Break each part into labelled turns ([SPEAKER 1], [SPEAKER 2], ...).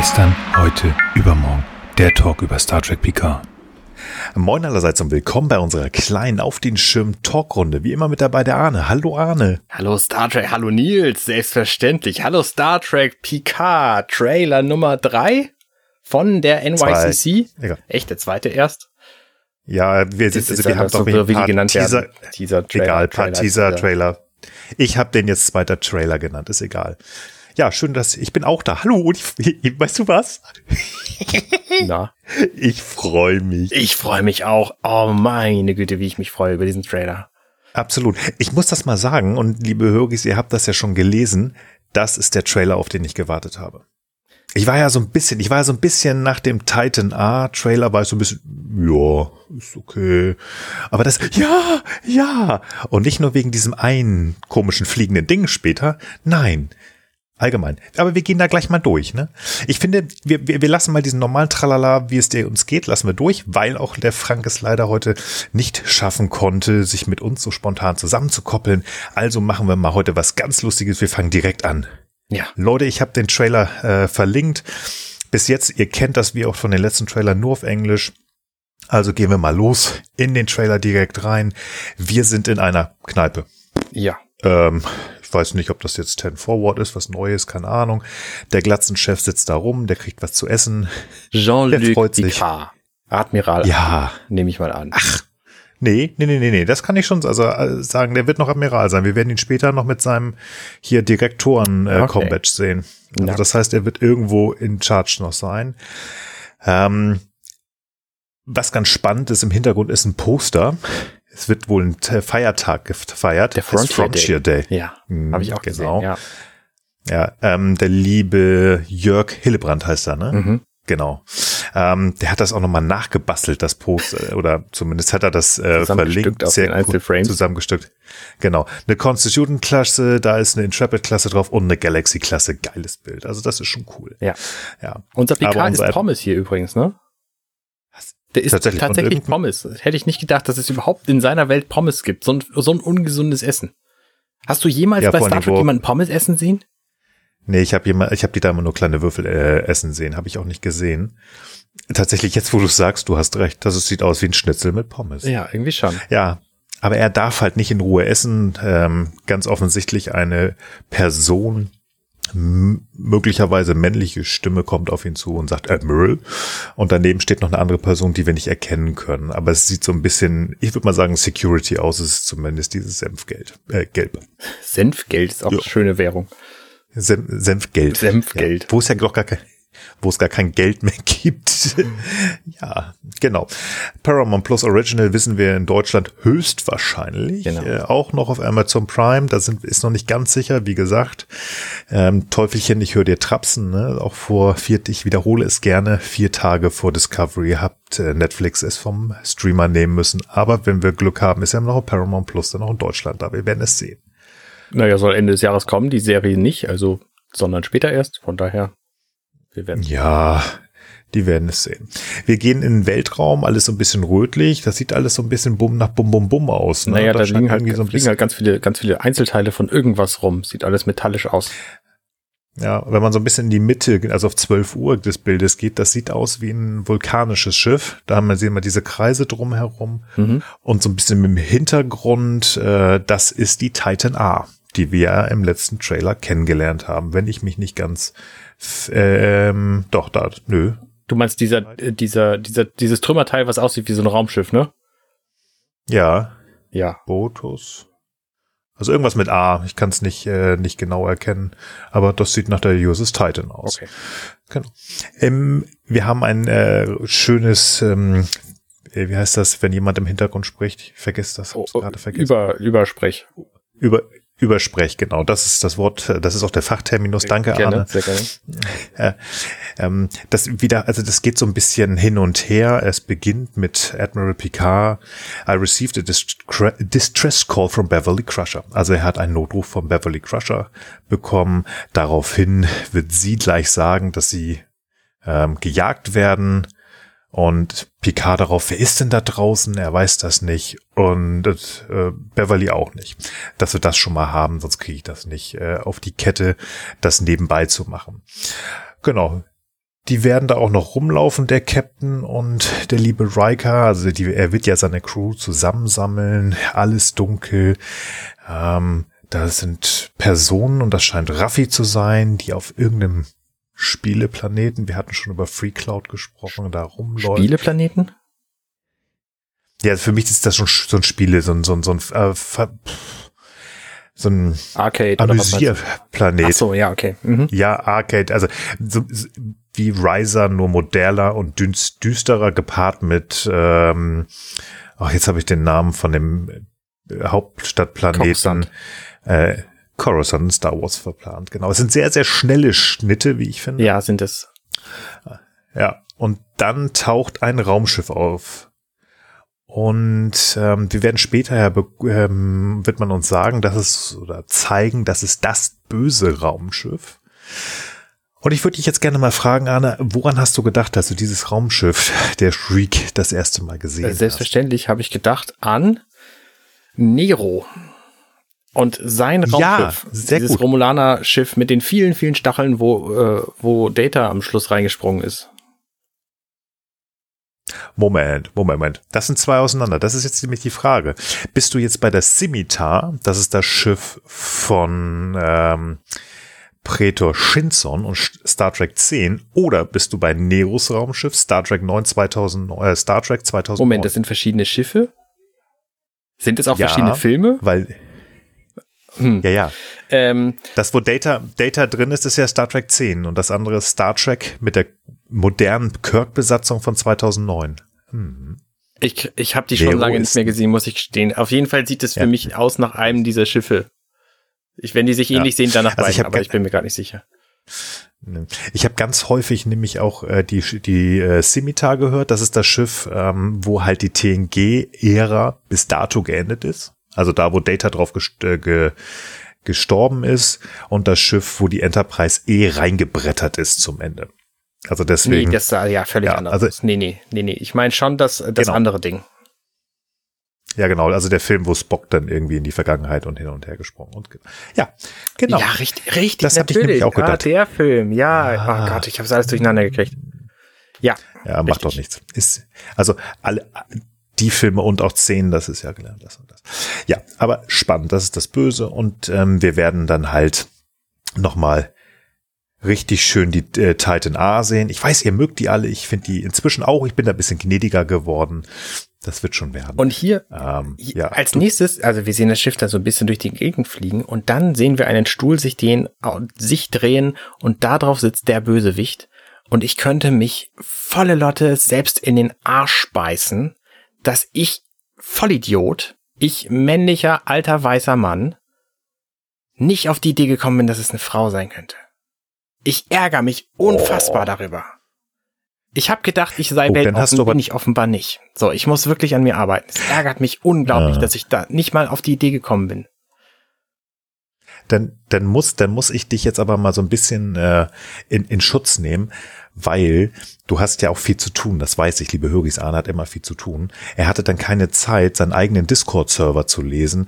[SPEAKER 1] Gestern, heute, übermorgen. Der Talk über Star Trek Picard.
[SPEAKER 2] Moin allerseits und willkommen bei unserer kleinen Auf den Schirm Talkrunde. Wie immer mit dabei der Arne. Hallo Arne.
[SPEAKER 3] Hallo Star Trek, hallo Nils, selbstverständlich. Hallo Star Trek Picard, Trailer Nummer drei von der NYCC. Echt, der zweite erst?
[SPEAKER 2] Ja, wir, sind, also wir haben doch so, wie paar genannt Teaser, Teaser Trailer, egal, paar Teaser Trailer. Ich habe den jetzt zweiter Trailer genannt, ist egal. Ja, schön, dass ich bin auch da. Hallo, und ich, weißt du was?
[SPEAKER 3] Na?
[SPEAKER 2] Ich freue mich.
[SPEAKER 3] Ich freue mich auch. Oh meine Güte, wie ich mich freue über diesen Trailer.
[SPEAKER 2] Absolut. Ich muss das mal sagen und liebe Hörgis, ihr habt das ja schon gelesen. Das ist der Trailer, auf den ich gewartet habe. Ich war ja so ein bisschen, ich war so ein bisschen nach dem Titan A Trailer war ich so ein bisschen, ja, ist okay. Aber das, ja, ja. Und nicht nur wegen diesem einen komischen fliegenden Ding später. Nein. Allgemein. Aber wir gehen da gleich mal durch, ne? Ich finde, wir, wir, wir lassen mal diesen normalen Tralala, wie es dir uns geht, lassen wir durch, weil auch der Frank es leider heute nicht schaffen konnte, sich mit uns so spontan zusammenzukoppeln. Also machen wir mal heute was ganz Lustiges. Wir fangen direkt an. Ja. Leute, ich habe den Trailer äh, verlinkt. Bis jetzt, ihr kennt das wie auch von den letzten Trailern nur auf Englisch. Also gehen wir mal los in den Trailer direkt rein. Wir sind in einer Kneipe.
[SPEAKER 3] Ja.
[SPEAKER 2] Ähm, ich weiß nicht, ob das jetzt 10 Forward ist, was Neues, keine Ahnung. Der Glatzenchef sitzt da rum, der kriegt was zu essen.
[SPEAKER 3] Jean-Luc Picard. Admiral.
[SPEAKER 2] Ja.
[SPEAKER 3] Nehme ich mal an.
[SPEAKER 2] Ach, Nee, nee, nee, nee, nee, das kann ich schon also äh, sagen, der wird noch Admiral sein. Wir werden ihn später noch mit seinem hier Direktoren äh, okay. Sehen. Also das heißt, er wird irgendwo in Charge noch sein. Ähm, was ganz spannend ist, im Hintergrund ist ein Poster. Es wird wohl ein Feiertag gefeiert.
[SPEAKER 3] Der Frontier, Frontier Day.
[SPEAKER 2] Day.
[SPEAKER 3] Ja, hm, habe ich auch genau. gesehen.
[SPEAKER 2] Ja, ja ähm, der liebe Jörg Hillebrand heißt er, ne? Mhm. Genau. Ähm, der hat das auch nochmal nachgebastelt, das Post, äh, oder zumindest hat er das äh, verlinkt,
[SPEAKER 3] sehr gut
[SPEAKER 2] zusammengestückt. Genau. Eine Constitution-Klasse, da ist eine Intrepid-Klasse drauf und eine Galaxy-Klasse. Geiles Bild. Also das ist schon cool.
[SPEAKER 3] Ja. ja. Unser Picard ist Pommes hier übrigens, ne? Der ist tatsächlich, tatsächlich Pommes. Hätte ich nicht gedacht, dass es überhaupt in seiner Welt Pommes gibt. So ein, so ein ungesundes Essen. Hast du jemals ja, bei Star Trek jemanden Pommes essen sehen?
[SPEAKER 2] Nee, ich habe jemand, ich habe die da immer nur kleine Würfel äh, essen sehen, habe ich auch nicht gesehen. Tatsächlich, jetzt wo du sagst, du hast recht, das sieht aus wie ein Schnitzel mit Pommes.
[SPEAKER 3] Ja, irgendwie schon.
[SPEAKER 2] Ja, aber er darf halt nicht in Ruhe essen. Ähm, ganz offensichtlich eine Person, möglicherweise männliche Stimme kommt auf ihn zu und sagt Admiral. Und daneben steht noch eine andere Person, die wir nicht erkennen können. Aber es sieht so ein bisschen, ich würde mal sagen, Security aus. Es ist zumindest dieses Senfgeld, äh, gelb.
[SPEAKER 3] Senfgeld ist auch ja. eine schöne Währung.
[SPEAKER 2] Senf, Senfgeld.
[SPEAKER 3] Senfgeld.
[SPEAKER 2] Ja, wo es ja doch gar kein, wo es gar kein Geld mehr gibt. ja, genau. Paramount Plus Original wissen wir in Deutschland höchstwahrscheinlich. Genau. Äh, auch noch auf Amazon Prime. Da sind, ist noch nicht ganz sicher. Wie gesagt, ähm, Teufelchen, ich höre dir trapsen. Ne? Auch vor vier, ich wiederhole es gerne, vier Tage vor Discovery habt äh, Netflix es vom Streamer nehmen müssen. Aber wenn wir Glück haben, ist ja noch Paramount Plus dann auch in Deutschland da. Wir werden es sehen.
[SPEAKER 3] Naja, soll Ende des Jahres kommen, die Serie nicht, also, sondern später erst. Von daher,
[SPEAKER 2] wir werden. Ja, die werden es sehen. Wir gehen in den Weltraum, alles so ein bisschen rötlich. Das sieht alles so ein bisschen bumm nach bum bum bum aus.
[SPEAKER 3] Ne? Naja, da, da liegen, halt, so liegen halt ganz viele, ganz viele Einzelteile von irgendwas rum. Sieht alles metallisch aus.
[SPEAKER 2] Ja, wenn man so ein bisschen in die Mitte, also auf 12 Uhr des Bildes geht, das sieht aus wie ein vulkanisches Schiff. Da haben wir sehen wir diese Kreise drumherum mhm. und so ein bisschen im Hintergrund, äh, das ist die Titan A die wir im letzten Trailer kennengelernt haben, wenn ich mich nicht ganz ähm, doch da nö.
[SPEAKER 3] Du meinst dieser äh, dieser dieser dieses Trümmerteil, was aussieht wie so ein Raumschiff, ne?
[SPEAKER 2] Ja.
[SPEAKER 3] Ja.
[SPEAKER 2] Botus. Also irgendwas mit A. Ich kann es nicht äh, nicht genau erkennen, aber das sieht nach der USS Titan aus. Okay. Genau. Ähm, wir haben ein äh, schönes ähm, äh, wie heißt das, wenn jemand im Hintergrund spricht? Ich vergesse das,
[SPEAKER 3] hab's oh, gerade vergessen. Über Übersprech.
[SPEAKER 2] Über Übersprech, genau. Das ist das Wort, das ist auch der Fachterminus. Danke, gerne, Arne. Sehr gerne. Äh, ähm, das wieder, also das geht so ein bisschen hin und her. Es beginnt mit Admiral Picard. I received a distress call from Beverly Crusher. Also er hat einen Notruf von Beverly Crusher bekommen. Daraufhin wird sie gleich sagen, dass sie ähm, gejagt werden und Picard darauf, wer ist denn da draußen? Er weiß das nicht. Und äh, Beverly auch nicht. Dass wir das schon mal haben, sonst kriege ich das nicht äh, auf die Kette, das nebenbei zu machen. Genau. die werden da auch noch rumlaufen, der Captain und der liebe Riker. Also die, er wird ja seine Crew zusammensammeln, alles dunkel. Ähm, da sind Personen und das scheint Raffi zu sein, die auf irgendeinem Spieleplaneten, wir hatten schon über Free Cloud gesprochen, da rumläuft.
[SPEAKER 3] Spieleplaneten?
[SPEAKER 2] Ja, für mich ist das schon so ein Spiele, so ein, so ein, so ein, äh, so ein
[SPEAKER 3] Arcade
[SPEAKER 2] Amüsierplanet. Ach
[SPEAKER 3] so, ja, okay. Mhm.
[SPEAKER 2] Ja, Arcade, also so, wie Riser, nur moderner und düsterer gepaart mit, ähm, ach, jetzt habe ich den Namen von dem äh, Hauptstadtplaneten. Äh, Coruscant Star Wars verplant. Genau. Es sind sehr, sehr schnelle Schnitte, wie ich finde.
[SPEAKER 3] Ja, sind es.
[SPEAKER 2] Ja. Und dann taucht ein Raumschiff auf. Und ähm, wir werden später ja ähm, wird man uns sagen, dass es oder zeigen, dass es das böse Raumschiff. Und ich würde dich jetzt gerne mal fragen, Anna, woran hast du gedacht, dass du dieses Raumschiff, der Shriek, das erste Mal gesehen hast?
[SPEAKER 3] Selbstverständlich habe ich gedacht an Nero. Und sein Raumschiff, ja, dieses gut. Romulaner-Schiff mit den vielen, vielen Stacheln, wo, äh, wo Data am Schluss reingesprungen ist.
[SPEAKER 2] Moment, Moment, Moment. Das sind zwei auseinander. Das ist jetzt nämlich die Frage. Bist du jetzt bei der Scimitar, das ist das Schiff von ähm, Praetor Shinson und Star Trek 10, oder bist du bei Neros Raumschiff Star Trek 9 2000, äh, Star Trek 2000?
[SPEAKER 3] Moment, das sind verschiedene Schiffe? Sind es auch ja, verschiedene Filme?
[SPEAKER 2] Weil hm. Ja, ja. Ähm, das, wo Data, Data drin ist, ist ja Star Trek 10 und das andere ist Star Trek mit der modernen Kirk-Besatzung von 2009. Hm.
[SPEAKER 3] Ich, ich habe die schon lange nicht mehr gesehen, muss ich stehen. Auf jeden Fall sieht es ja. für mich aus nach einem dieser Schiffe. Ich, wenn die sich ähnlich ja. sehen, danach also beiden, aber ich bin mir gar nicht sicher.
[SPEAKER 2] Ich habe ganz häufig nämlich auch äh, die, die äh, Scimitar gehört. Das ist das Schiff, ähm, wo halt die TNG-Ära bis dato geendet ist. Also da, wo Data drauf gest äh, ge gestorben ist und das Schiff, wo die Enterprise eh reingebrettert ist zum Ende. Also deswegen.
[SPEAKER 3] Nee, das sah ja völlig ja, anders. Also, nee, nee, nee, nee. Ich meine schon das, das genau. andere Ding.
[SPEAKER 2] Ja, genau. Also der Film, wo Spock dann irgendwie in die Vergangenheit und hin und her gesprungen und ja, genau.
[SPEAKER 3] Ja, richtig, richtig. Das natürlich. ich nämlich auch gedacht. Ah, der Film, ja. Ah. Oh Gott, ich habe alles durcheinander gekriegt. Ja.
[SPEAKER 2] Ja, macht richtig. doch nichts. Ist also alle die Filme und auch Szenen, das ist ja gelernt, das und das. Ja, aber spannend, das ist das Böse und ähm, wir werden dann halt nochmal richtig schön die äh, Titan A sehen. Ich weiß, ihr mögt die alle, ich finde die inzwischen auch, ich bin da ein bisschen gnädiger geworden. Das wird schon werden.
[SPEAKER 3] Und hier, ähm, ja. als nächstes, also wir sehen das Schiff da so ein bisschen durch die Gegend fliegen und dann sehen wir einen Stuhl sich den, sich drehen und da drauf sitzt der Bösewicht. Und ich könnte mich volle Lotte selbst in den Arsch beißen, dass ich Vollidiot, ich männlicher alter weißer Mann, nicht auf die Idee gekommen bin, dass es eine Frau sein könnte. Ich ärgere mich unfassbar oh. darüber. Ich habe gedacht, ich sei oh, weltoffen, bin ich offenbar nicht. So, ich muss wirklich an mir arbeiten. Es ärgert mich unglaublich, ah. dass ich da nicht mal auf die Idee gekommen bin.
[SPEAKER 2] Dann, dann muss, dann muss ich dich jetzt aber mal so ein bisschen äh, in, in Schutz nehmen, weil du hast ja auch viel zu tun. Das weiß ich, liebe Hörgis Arne hat immer viel zu tun. Er hatte dann keine Zeit, seinen eigenen Discord-Server zu lesen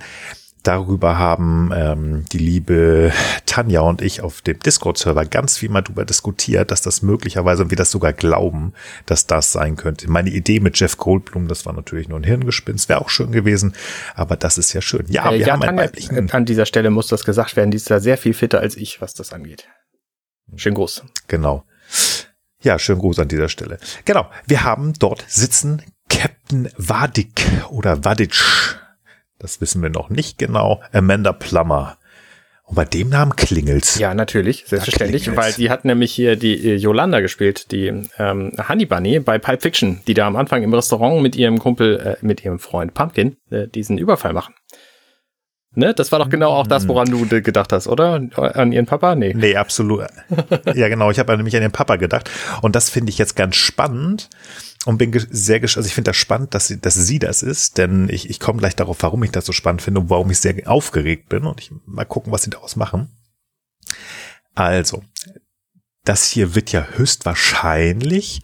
[SPEAKER 2] darüber haben ähm, die liebe Tanja und ich auf dem Discord-Server ganz viel mal darüber diskutiert, dass das möglicherweise und wir das sogar glauben, dass das sein könnte. Meine Idee mit Jeff Goldblum, das war natürlich nur ein Hirngespinst, wäre auch schön gewesen, aber das ist ja schön. Ja, äh, wir ja, haben
[SPEAKER 3] Tanja, weiblichen. An dieser Stelle muss das gesagt werden, die ist da sehr viel fitter als ich, was das angeht. Schön groß.
[SPEAKER 2] Genau. Ja, schön Gruß an dieser Stelle. Genau, wir haben dort sitzen Captain Vadik oder Vadic das wissen wir noch nicht genau, Amanda Plummer. Und bei dem Namen klingelt's.
[SPEAKER 3] Ja, natürlich, selbstverständlich, weil sie hat nämlich hier die äh, Yolanda gespielt, die ähm, Honey Bunny bei Pulp Fiction, die da am Anfang im Restaurant mit ihrem Kumpel, äh, mit ihrem Freund Pumpkin äh, diesen Überfall machen. Ne? Das war doch genau auch das, woran du gedacht hast, oder? An ihren Papa? Nee.
[SPEAKER 2] Nee, absolut. ja, genau. Ich habe nämlich an den Papa gedacht. Und das finde ich jetzt ganz spannend, und bin sehr gespannt, also ich finde das spannend, dass sie, dass sie das ist, denn ich, ich komme gleich darauf, warum ich das so spannend finde und warum ich sehr aufgeregt bin und ich mal gucken, was sie daraus machen. Also, das hier wird ja höchstwahrscheinlich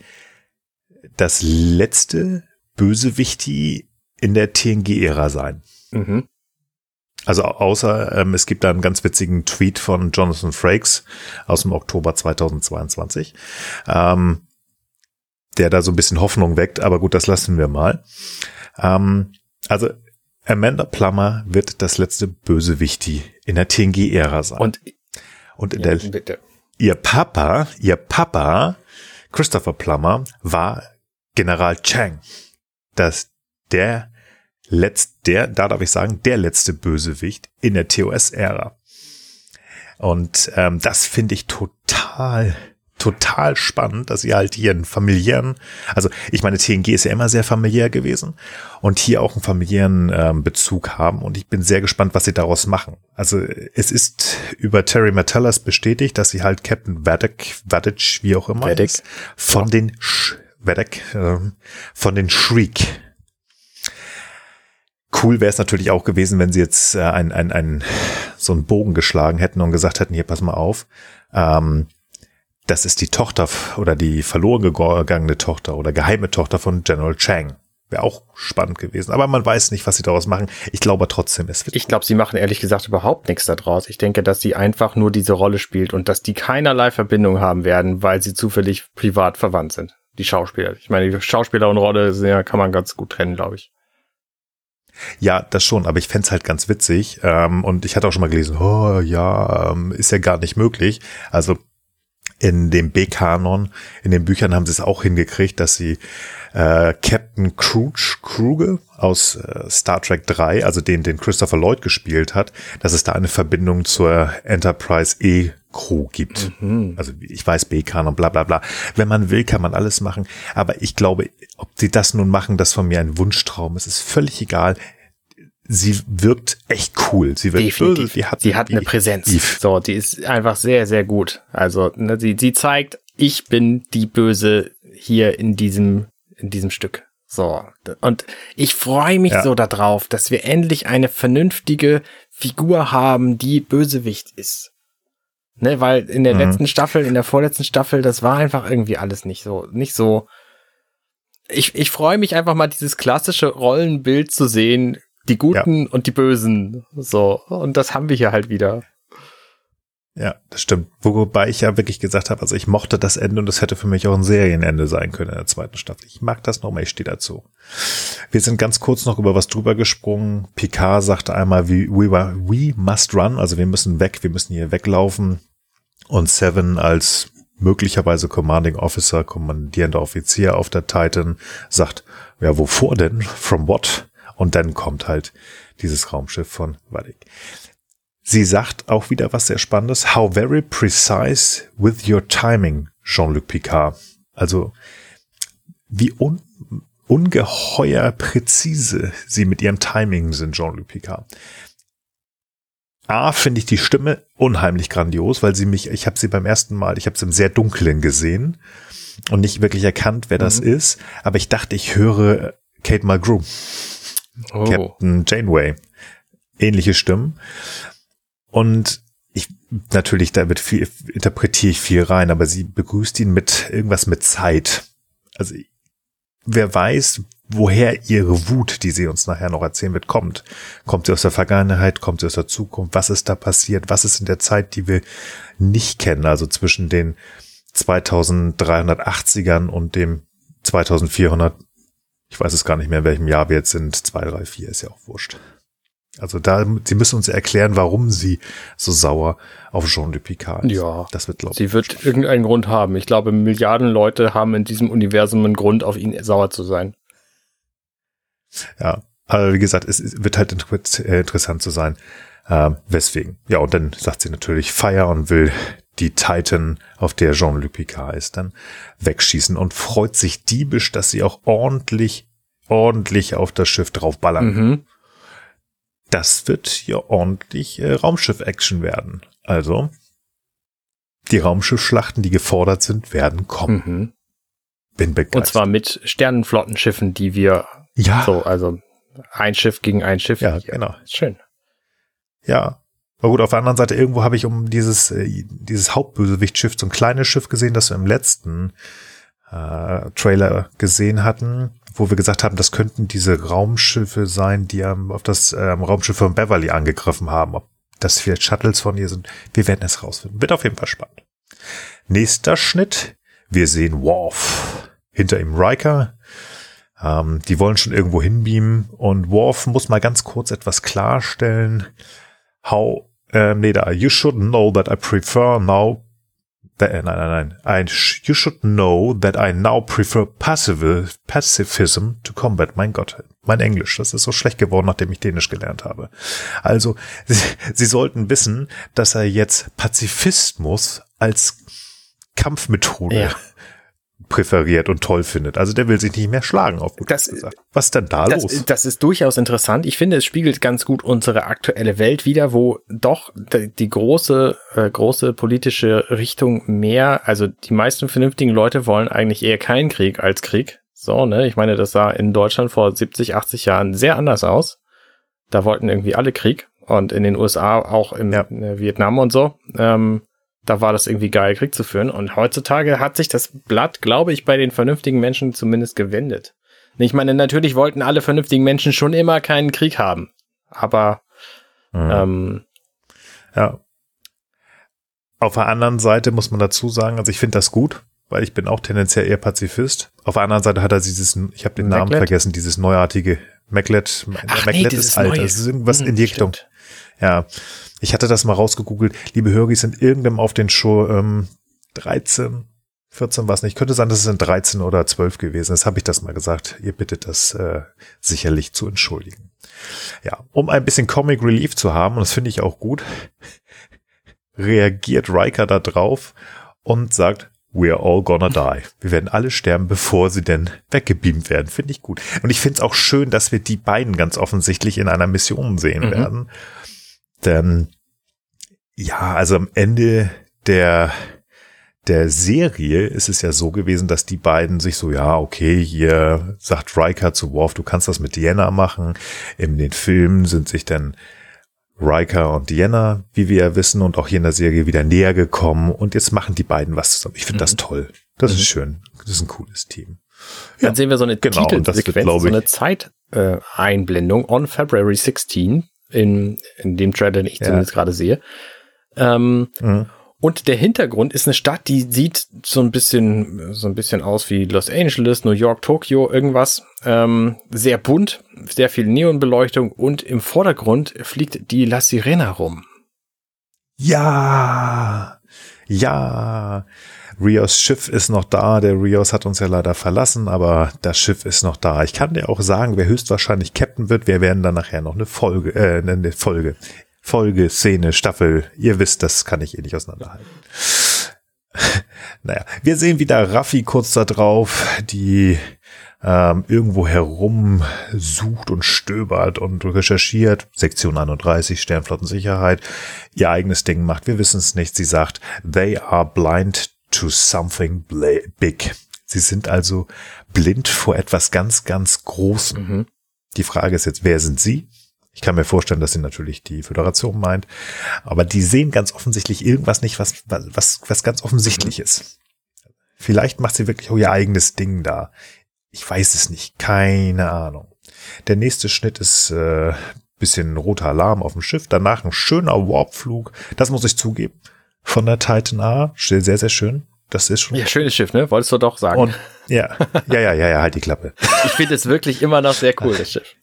[SPEAKER 2] das letzte Bösewichti in der TNG-Ära sein. Mhm. Also außer ähm, es gibt da einen ganz witzigen Tweet von Jonathan Frakes aus dem Oktober 2022, ähm, der da so ein bisschen Hoffnung weckt, aber gut, das lassen wir mal. Ähm, also Amanda Plummer wird das letzte Bösewichti in der TNG-Ära sein.
[SPEAKER 3] Und,
[SPEAKER 2] und in ja, der, bitte. ihr Papa, ihr Papa, Christopher Plummer, war General Chang. Das, der letzt, der, da darf ich sagen, der letzte Bösewicht in der TOS-Ära. Und ähm, das finde ich total total spannend, dass sie halt hier einen familiären, also ich meine, TNG ist ja immer sehr familiär gewesen und hier auch einen familiären ähm, Bezug haben und ich bin sehr gespannt, was sie daraus machen. Also es ist über Terry Metallas bestätigt, dass sie halt Captain Vadek, Vadek, wie auch immer,
[SPEAKER 3] Vadek. Ist,
[SPEAKER 2] von den Sh Vadek, äh, von den Shriek. Cool wäre es natürlich auch gewesen, wenn sie jetzt äh, ein, ein, ein, so einen Bogen geschlagen hätten und gesagt hätten, hier, pass mal auf, ähm, das ist die Tochter oder die verloren gegangene Tochter oder geheime Tochter von General Chang. Wäre auch spannend gewesen. Aber man weiß nicht, was sie daraus machen. Ich glaube trotzdem, es wird.
[SPEAKER 3] Ich glaube, sie machen ehrlich gesagt überhaupt nichts daraus. Ich denke, dass sie einfach nur diese Rolle spielt und dass die keinerlei Verbindung haben werden, weil sie zufällig privat verwandt sind. Die Schauspieler. Ich meine, die Schauspieler und Rolle ja, kann man ganz gut trennen, glaube ich.
[SPEAKER 2] Ja, das schon, aber ich fände halt ganz witzig. Ähm, und ich hatte auch schon mal gelesen, oh ja, ähm, ist ja gar nicht möglich. Also in dem B-Kanon, in den Büchern haben sie es auch hingekriegt, dass sie äh, Captain Kruge, Kruge aus äh, Star Trek 3, also den, den Christopher Lloyd gespielt hat, dass es da eine Verbindung zur Enterprise E Crew gibt. Mhm. Also ich weiß B-Kanon, bla bla bla. Wenn man will, kann man alles machen. Aber ich glaube, ob sie das nun machen, das von mir ein Wunschtraum. Es ist völlig egal sie wirkt echt cool. Sie wird
[SPEAKER 3] Definitiv. böse. Sie hat, sie hat eine Präsenz. Eve. So, die ist einfach sehr, sehr gut. Also, ne, sie, sie zeigt, ich bin die Böse hier in diesem, in diesem Stück. So. Und ich freue mich ja. so darauf, dass wir endlich eine vernünftige Figur haben, die Bösewicht ist. Ne, weil in der mhm. letzten Staffel, in der vorletzten Staffel, das war einfach irgendwie alles nicht so, nicht so. Ich, ich freue mich einfach mal, dieses klassische Rollenbild zu sehen, die Guten ja. und die Bösen. So. Und das haben wir hier halt wieder.
[SPEAKER 2] Ja, das stimmt. Wobei ich ja wirklich gesagt habe, also ich mochte das Ende und das hätte für mich auch ein Serienende sein können in der zweiten Staffel. Ich mag das nochmal, ich stehe dazu. Wir sind ganz kurz noch über was drüber gesprungen. Picard sagte einmal, we, we, we must run, also wir müssen weg, wir müssen hier weglaufen. Und Seven als möglicherweise Commanding Officer, kommandierender Offizier auf der Titan sagt, ja, wovor denn? From what? Und dann kommt halt dieses Raumschiff von Vadik. Sie sagt auch wieder was sehr Spannendes. How very precise with your timing, Jean-Luc Picard. Also, wie un ungeheuer präzise sie mit ihrem Timing sind, Jean-Luc Picard. A, finde ich die Stimme unheimlich grandios, weil sie mich, ich habe sie beim ersten Mal, ich habe sie im sehr dunklen gesehen und nicht wirklich erkannt, wer mhm. das ist, aber ich dachte, ich höre Kate Mulgrew oh. Captain Janeway. Ähnliche Stimmen. Und ich, natürlich, da wird viel, interpretiere ich viel rein, aber sie begrüßt ihn mit irgendwas mit Zeit. Also, wer weiß, woher ihre Wut, die sie uns nachher noch erzählen wird, kommt. Kommt sie aus der Vergangenheit, kommt sie aus der Zukunft? Was ist da passiert? Was ist in der Zeit, die wir nicht kennen? Also zwischen den 2380ern und dem 2400 ich weiß es gar nicht mehr, in welchem Jahr wir jetzt sind. Zwei, drei, vier ist ja auch wurscht. Also da, sie müssen uns erklären, warum sie so sauer auf Jean-Luc Picard
[SPEAKER 3] ist. Ja. Das wird, glaube ich. Sie wird irgendeinen Grund haben. Ich glaube, Milliarden Leute haben in diesem Universum einen Grund, auf ihn sauer zu sein.
[SPEAKER 2] Ja. Aber wie gesagt, es wird halt äh, interessant zu sein. Ähm, weswegen. Ja, und dann sagt sie natürlich Fire und will die Titan, auf der Jean-Luc Picard ist, dann wegschießen und freut sich diebisch, dass sie auch ordentlich, ordentlich auf das Schiff draufballern. Mhm. Das wird ja ordentlich äh, Raumschiff-Action werden. Also, die Raumschiffschlachten, die gefordert sind, werden kommen. Mhm.
[SPEAKER 3] Bin begeistert. Und zwar mit Sternenflottenschiffen, die wir
[SPEAKER 2] ja.
[SPEAKER 3] so, also ein Schiff gegen ein Schiff.
[SPEAKER 2] Ja, genau.
[SPEAKER 3] Schön.
[SPEAKER 2] Ja, aber gut, auf der anderen Seite, irgendwo habe ich um dieses, äh, dieses Hauptbösewichtschiff so ein kleines Schiff gesehen, das wir im letzten äh, Trailer gesehen hatten. wo wir gesagt haben, das könnten diese Raumschiffe sein, die ähm, auf das ähm, Raumschiff von Beverly angegriffen haben. Ob das vielleicht Shuttles von ihr sind, wir werden es rausfinden. Wird auf jeden Fall spannend. Nächster Schnitt. Wir sehen Worf. Hinter ihm Riker. Ähm, die wollen schon irgendwo hinbeamen und Worf muss mal ganz kurz etwas klarstellen. How, ähm, nee, da, you should know that I prefer now That, äh, nein, nein, nein. I, you should know that I now prefer passive, pacifism to combat. Mein Gott, mein Englisch, das ist so schlecht geworden, nachdem ich Dänisch gelernt habe. Also, Sie, Sie sollten wissen, dass er jetzt Pazifismus als Kampfmethode ja präferiert und toll findet. Also der will sich nicht mehr schlagen, auf
[SPEAKER 3] gut das, gesagt. Was ist denn da das, los? Das ist durchaus interessant. Ich finde, es spiegelt ganz gut unsere aktuelle Welt wieder, wo doch die große, äh, große politische Richtung mehr, also die meisten vernünftigen Leute wollen eigentlich eher keinen Krieg als Krieg. So, ne? Ich meine, das sah in Deutschland vor 70, 80 Jahren sehr anders aus. Da wollten irgendwie alle Krieg und in den USA auch im ja. Vietnam und so. Ähm, da war das irgendwie geil, Krieg zu führen. Und heutzutage hat sich das Blatt, glaube ich, bei den vernünftigen Menschen zumindest gewendet. Ich meine, natürlich wollten alle vernünftigen Menschen schon immer keinen Krieg haben. Aber mhm. ähm,
[SPEAKER 2] ja. Auf der anderen Seite muss man dazu sagen, also ich finde das gut, weil ich bin auch tendenziell eher Pazifist. Auf der anderen Seite hat er dieses, ich habe den Maclet? Namen vergessen, dieses neuartige Maclet.
[SPEAKER 3] Ach, Maclet nee, ist alt,
[SPEAKER 2] das ist irgendwas hm, in die Richtung. Ja, ich hatte das mal rausgegoogelt. Liebe Hörer, sind irgendeinem auf den Show ähm, 13, 14 war es nicht. Könnte sein, dass es in 13 oder 12 gewesen ist. Habe ich das mal gesagt. Ihr bittet das äh, sicherlich zu entschuldigen. Ja, um ein bisschen Comic Relief zu haben, und das finde ich auch gut, reagiert Riker da drauf und sagt, We're all gonna die. Wir werden alle sterben, bevor sie denn weggebeamt werden. Finde ich gut. Und ich finde es auch schön, dass wir die beiden ganz offensichtlich in einer Mission sehen mhm. werden. Denn ja, also am Ende der der Serie ist es ja so gewesen, dass die beiden sich so, ja, okay, hier sagt Riker zu Worf, du kannst das mit Diana machen. In den Filmen sind sich dann Riker und Diana, wie wir ja wissen, und auch hier in der Serie wieder näher gekommen und jetzt machen die beiden was zusammen. Ich finde mhm. das toll. Das mhm. ist schön. Das ist ein cooles Team.
[SPEAKER 3] Dann ja, sehen wir so eine genau, Titelsequenz, so eine Zeiteinblendung on February 16 in, in dem Trailer, den ich ja. zumindest gerade sehe. Ähm, mhm. Und der Hintergrund ist eine Stadt, die sieht so ein bisschen, so ein bisschen aus wie Los Angeles, New York, Tokio, irgendwas. Ähm, sehr bunt, sehr viel Neonbeleuchtung und im Vordergrund fliegt die La Sirena rum.
[SPEAKER 2] Ja, ja. Rios Schiff ist noch da. Der Rios hat uns ja leider verlassen, aber das Schiff ist noch da. Ich kann dir auch sagen, wer höchstwahrscheinlich Captain wird. Wir werden dann nachher noch eine Folge, äh, eine Folge, Folge, Szene, Staffel. Ihr wisst, das kann ich eh nicht auseinanderhalten. naja, wir sehen wieder Raffi kurz da drauf, die ähm, irgendwo herum sucht und stöbert und recherchiert. Sektion 31, Sternflottensicherheit, ihr eigenes Ding macht. Wir wissen es nicht. Sie sagt, they are blind to something big. Sie sind also blind vor etwas ganz, ganz Großem. Mhm. Die Frage ist jetzt, wer sind Sie? Ich kann mir vorstellen, dass sie natürlich die Föderation meint. Aber die sehen ganz offensichtlich irgendwas nicht, was, was, was ganz offensichtlich mhm. ist. Vielleicht macht sie wirklich auch ihr eigenes Ding da. Ich weiß es nicht. Keine Ahnung. Der nächste Schnitt ist äh, bisschen roter Alarm auf dem Schiff. Danach ein schöner Warpflug. Das muss ich zugeben von der Titan A. Sehr, sehr schön. Das ist schon.
[SPEAKER 3] Ja, schönes Schiff, ne? Wolltest du doch sagen. Und,
[SPEAKER 2] ja, ja, ja, ja, ja, halt die Klappe.
[SPEAKER 3] Ich finde es wirklich immer noch sehr cool, das Schiff.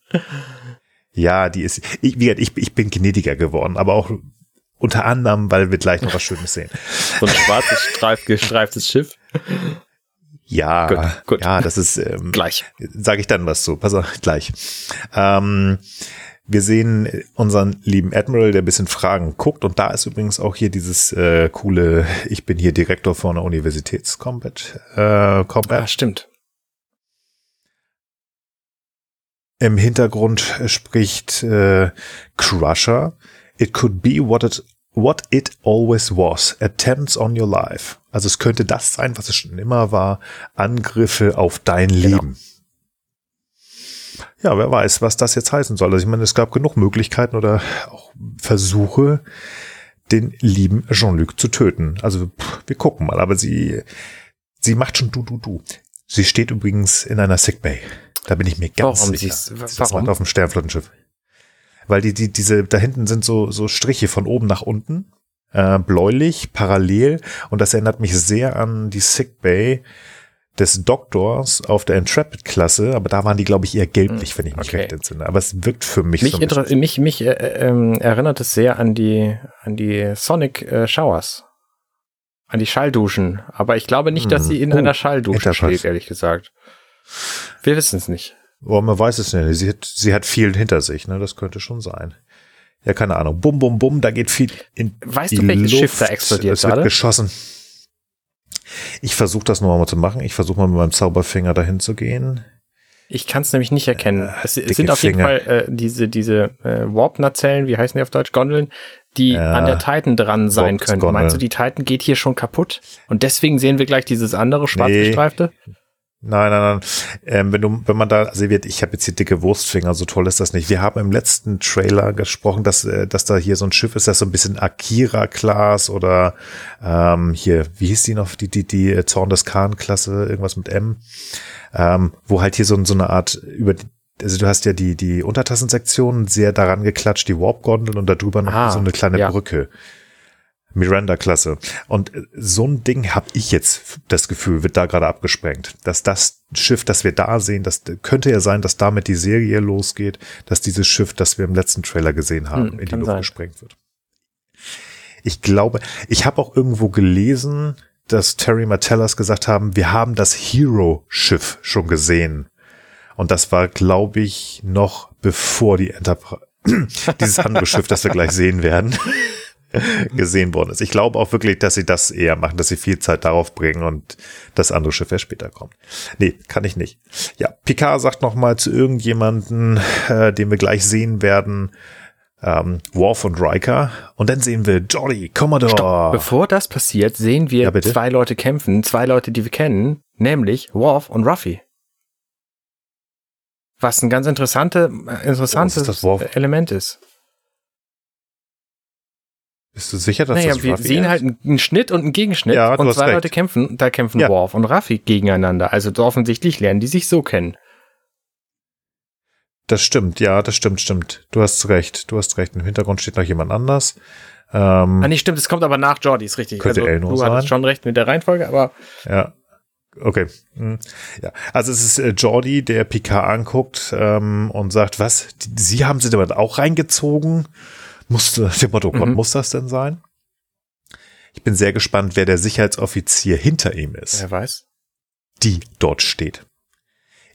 [SPEAKER 2] Ja, die ist, ich, wie gesagt, ich, ich bin gnädiger geworden, aber auch unter anderem, weil wir gleich noch was Schönes sehen.
[SPEAKER 3] So ein schwarzes, streif, gestreiftes Schiff.
[SPEAKER 2] Ja, gut, gut. ja, das ist ähm,
[SPEAKER 3] gleich.
[SPEAKER 2] Sage ich dann was zu. Pass auf, gleich. Ähm, wir sehen unseren lieben Admiral, der ein bisschen Fragen guckt. Und da ist übrigens auch hier dieses äh, coole, ich bin hier Direktor von der Universitätscombat. Äh, Combat.
[SPEAKER 3] Ah, stimmt.
[SPEAKER 2] Im Hintergrund spricht äh, Crusher. It could be what it, what it always was. Attempts on your life. Also es könnte das sein, was es schon immer war. Angriffe auf dein genau. Leben ja, wer weiß, was das jetzt heißen soll. Also ich meine, es gab genug Möglichkeiten oder auch Versuche, den lieben Jean-Luc zu töten. Also pff, wir gucken mal, aber sie, sie macht schon du, du, du. Sie steht übrigens in einer Sickbay. Da bin ich mir ganz warum sicher. Siehst, warum? auf dem Sternflottenschiff. Weil die, die, diese, da hinten sind so, so Striche von oben nach unten, äh, bläulich, parallel. Und das erinnert mich sehr an die Sick Bay des Doktors auf der Intrepid-Klasse, aber da waren die, glaube ich, eher gelblich, wenn ich mich okay. recht entsinne. Aber es wirkt für mich
[SPEAKER 3] mich so. Mich, mich äh, äh, erinnert es sehr an die, an die Sonic äh, Showers. An die Schallduschen. Aber ich glaube nicht, dass hm. sie in oh, einer Schalldusche steht, ehrlich gesagt. Wir wissen es nicht.
[SPEAKER 2] Oh, man weiß es nicht. Sie hat, sie hat viel hinter sich, ne? Das könnte schon sein. Ja, keine Ahnung. Bum, bum, bum, da geht viel in
[SPEAKER 3] Weißt du, welches Luft. Schiff da explodiert
[SPEAKER 2] es wird gerade? geschossen. Ich versuche das nur mal zu machen. Ich versuche mal mit meinem Zauberfinger dahin zu gehen.
[SPEAKER 3] Ich kann es nämlich nicht erkennen. Äh, es, sind auf jeden Finger. Fall äh, diese, diese äh, Warp-Nacellen, wie heißen die auf Deutsch? Gondeln, die ja, an der Titan dran sein können. Meinst du, die Titan geht hier schon kaputt? Und deswegen sehen wir gleich dieses andere schwarz gestreifte?
[SPEAKER 2] Nein, nein, nein. Ähm, wenn du, wenn man da serviert, ich habe jetzt hier dicke Wurstfinger, so toll ist das nicht. Wir haben im letzten Trailer gesprochen, dass, äh, dass da hier so ein Schiff ist, das so ein bisschen Akira-Class oder ähm, hier, wie hieß die noch, die, die, die äh, Zorn des Khan-Klasse, irgendwas mit M, ähm, wo halt hier so, so eine Art über also du hast ja die, die Untertassensektion sehr daran geklatscht, die Warp-Gondel und darüber noch ah, so eine kleine ja. Brücke. Miranda-Klasse. Und äh, so ein Ding habe ich jetzt das Gefühl, wird da gerade abgesprengt. Dass das Schiff, das wir da sehen, das könnte ja sein, dass damit die Serie losgeht, dass dieses Schiff, das wir im letzten Trailer gesehen haben, hm, in die Luft sein. gesprengt wird. Ich glaube, ich habe auch irgendwo gelesen, dass Terry Martellas gesagt haben, wir haben das Hero-Schiff schon gesehen. Und das war, glaube ich, noch bevor die Enterprise, dieses andere Schiff, das wir gleich sehen werden. gesehen worden ist. Ich glaube auch wirklich, dass sie das eher machen, dass sie viel Zeit darauf bringen und das andere Schiff erst später kommt. Nee, kann ich nicht. Ja, Picard sagt noch mal zu irgendjemanden, äh, den wir gleich sehen werden, ähm, Worf und Riker. Und dann sehen wir Jolly, Commodore. Stopp.
[SPEAKER 3] Bevor das passiert, sehen wir ja, zwei Leute kämpfen, zwei Leute, die wir kennen, nämlich Worf und Ruffy. Was ein ganz interessante, interessantes Element ist.
[SPEAKER 2] Bist du sicher, dass
[SPEAKER 3] naja, das wir Ruffy sehen ist? halt einen Schnitt und einen Gegenschnitt ja, und zwei recht. Leute kämpfen, da kämpfen ja. Worf und Raffi gegeneinander. Also offensichtlich lernen die sich so kennen.
[SPEAKER 2] Das stimmt, ja, das stimmt, stimmt. Du hast recht, du hast recht. Im Hintergrund steht noch jemand anders.
[SPEAKER 3] Ähm, ah, nee, stimmt, es kommt aber nach Jordi, ist richtig.
[SPEAKER 2] Könnte also,
[SPEAKER 3] Elno
[SPEAKER 2] du
[SPEAKER 3] sein. hattest schon recht mit der Reihenfolge, aber.
[SPEAKER 2] Ja. Okay. Hm. Ja. Also es ist äh, Jordi, der Picard anguckt ähm, und sagt, was? Die, Sie haben sie damit auch reingezogen? Musste, dem Motto, mhm. muss das denn sein? Ich bin sehr gespannt, wer der Sicherheitsoffizier hinter ihm ist.
[SPEAKER 3] Wer weiß?
[SPEAKER 2] Die dort steht.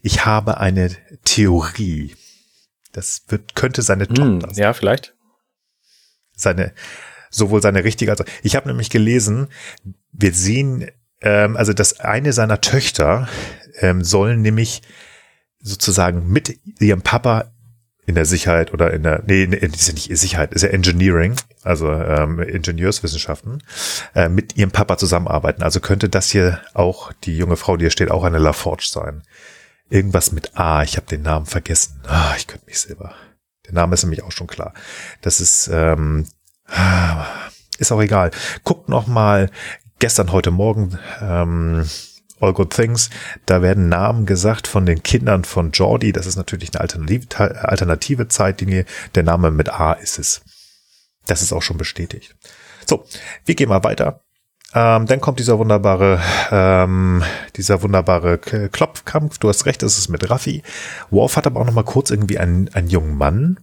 [SPEAKER 2] Ich habe eine Theorie. Das wird, könnte seine
[SPEAKER 3] hm, Tochter sein. Ja, vielleicht.
[SPEAKER 2] Seine, sowohl seine richtige als auch. Ich habe nämlich gelesen, wir sehen, ähm, also dass eine seiner Töchter ähm, sollen nämlich sozusagen mit ihrem Papa in der Sicherheit oder in der, nee, ist ja nicht Sicherheit, ist ja Engineering, also ähm, Ingenieurswissenschaften, äh, mit ihrem Papa zusammenarbeiten. Also könnte das hier auch, die junge Frau, die hier steht, auch eine LaForge sein. Irgendwas mit A, ich habe den Namen vergessen. Ah, ich könnte mich selber. Der Name ist nämlich auch schon klar. Das ist, ähm, ist auch egal. Guckt noch mal gestern, heute Morgen, ähm, All Good Things. Da werden Namen gesagt von den Kindern von Jordi. Das ist natürlich eine alternative, alternative Zeitlinie. Der Name mit A ist es. Das ist auch schon bestätigt. So, wir gehen mal weiter. Ähm, dann kommt dieser wunderbare, ähm, dieser wunderbare Klopfkampf. Du hast recht, es ist mit Raffi. Worf hat aber auch noch mal kurz irgendwie einen, einen jungen Mann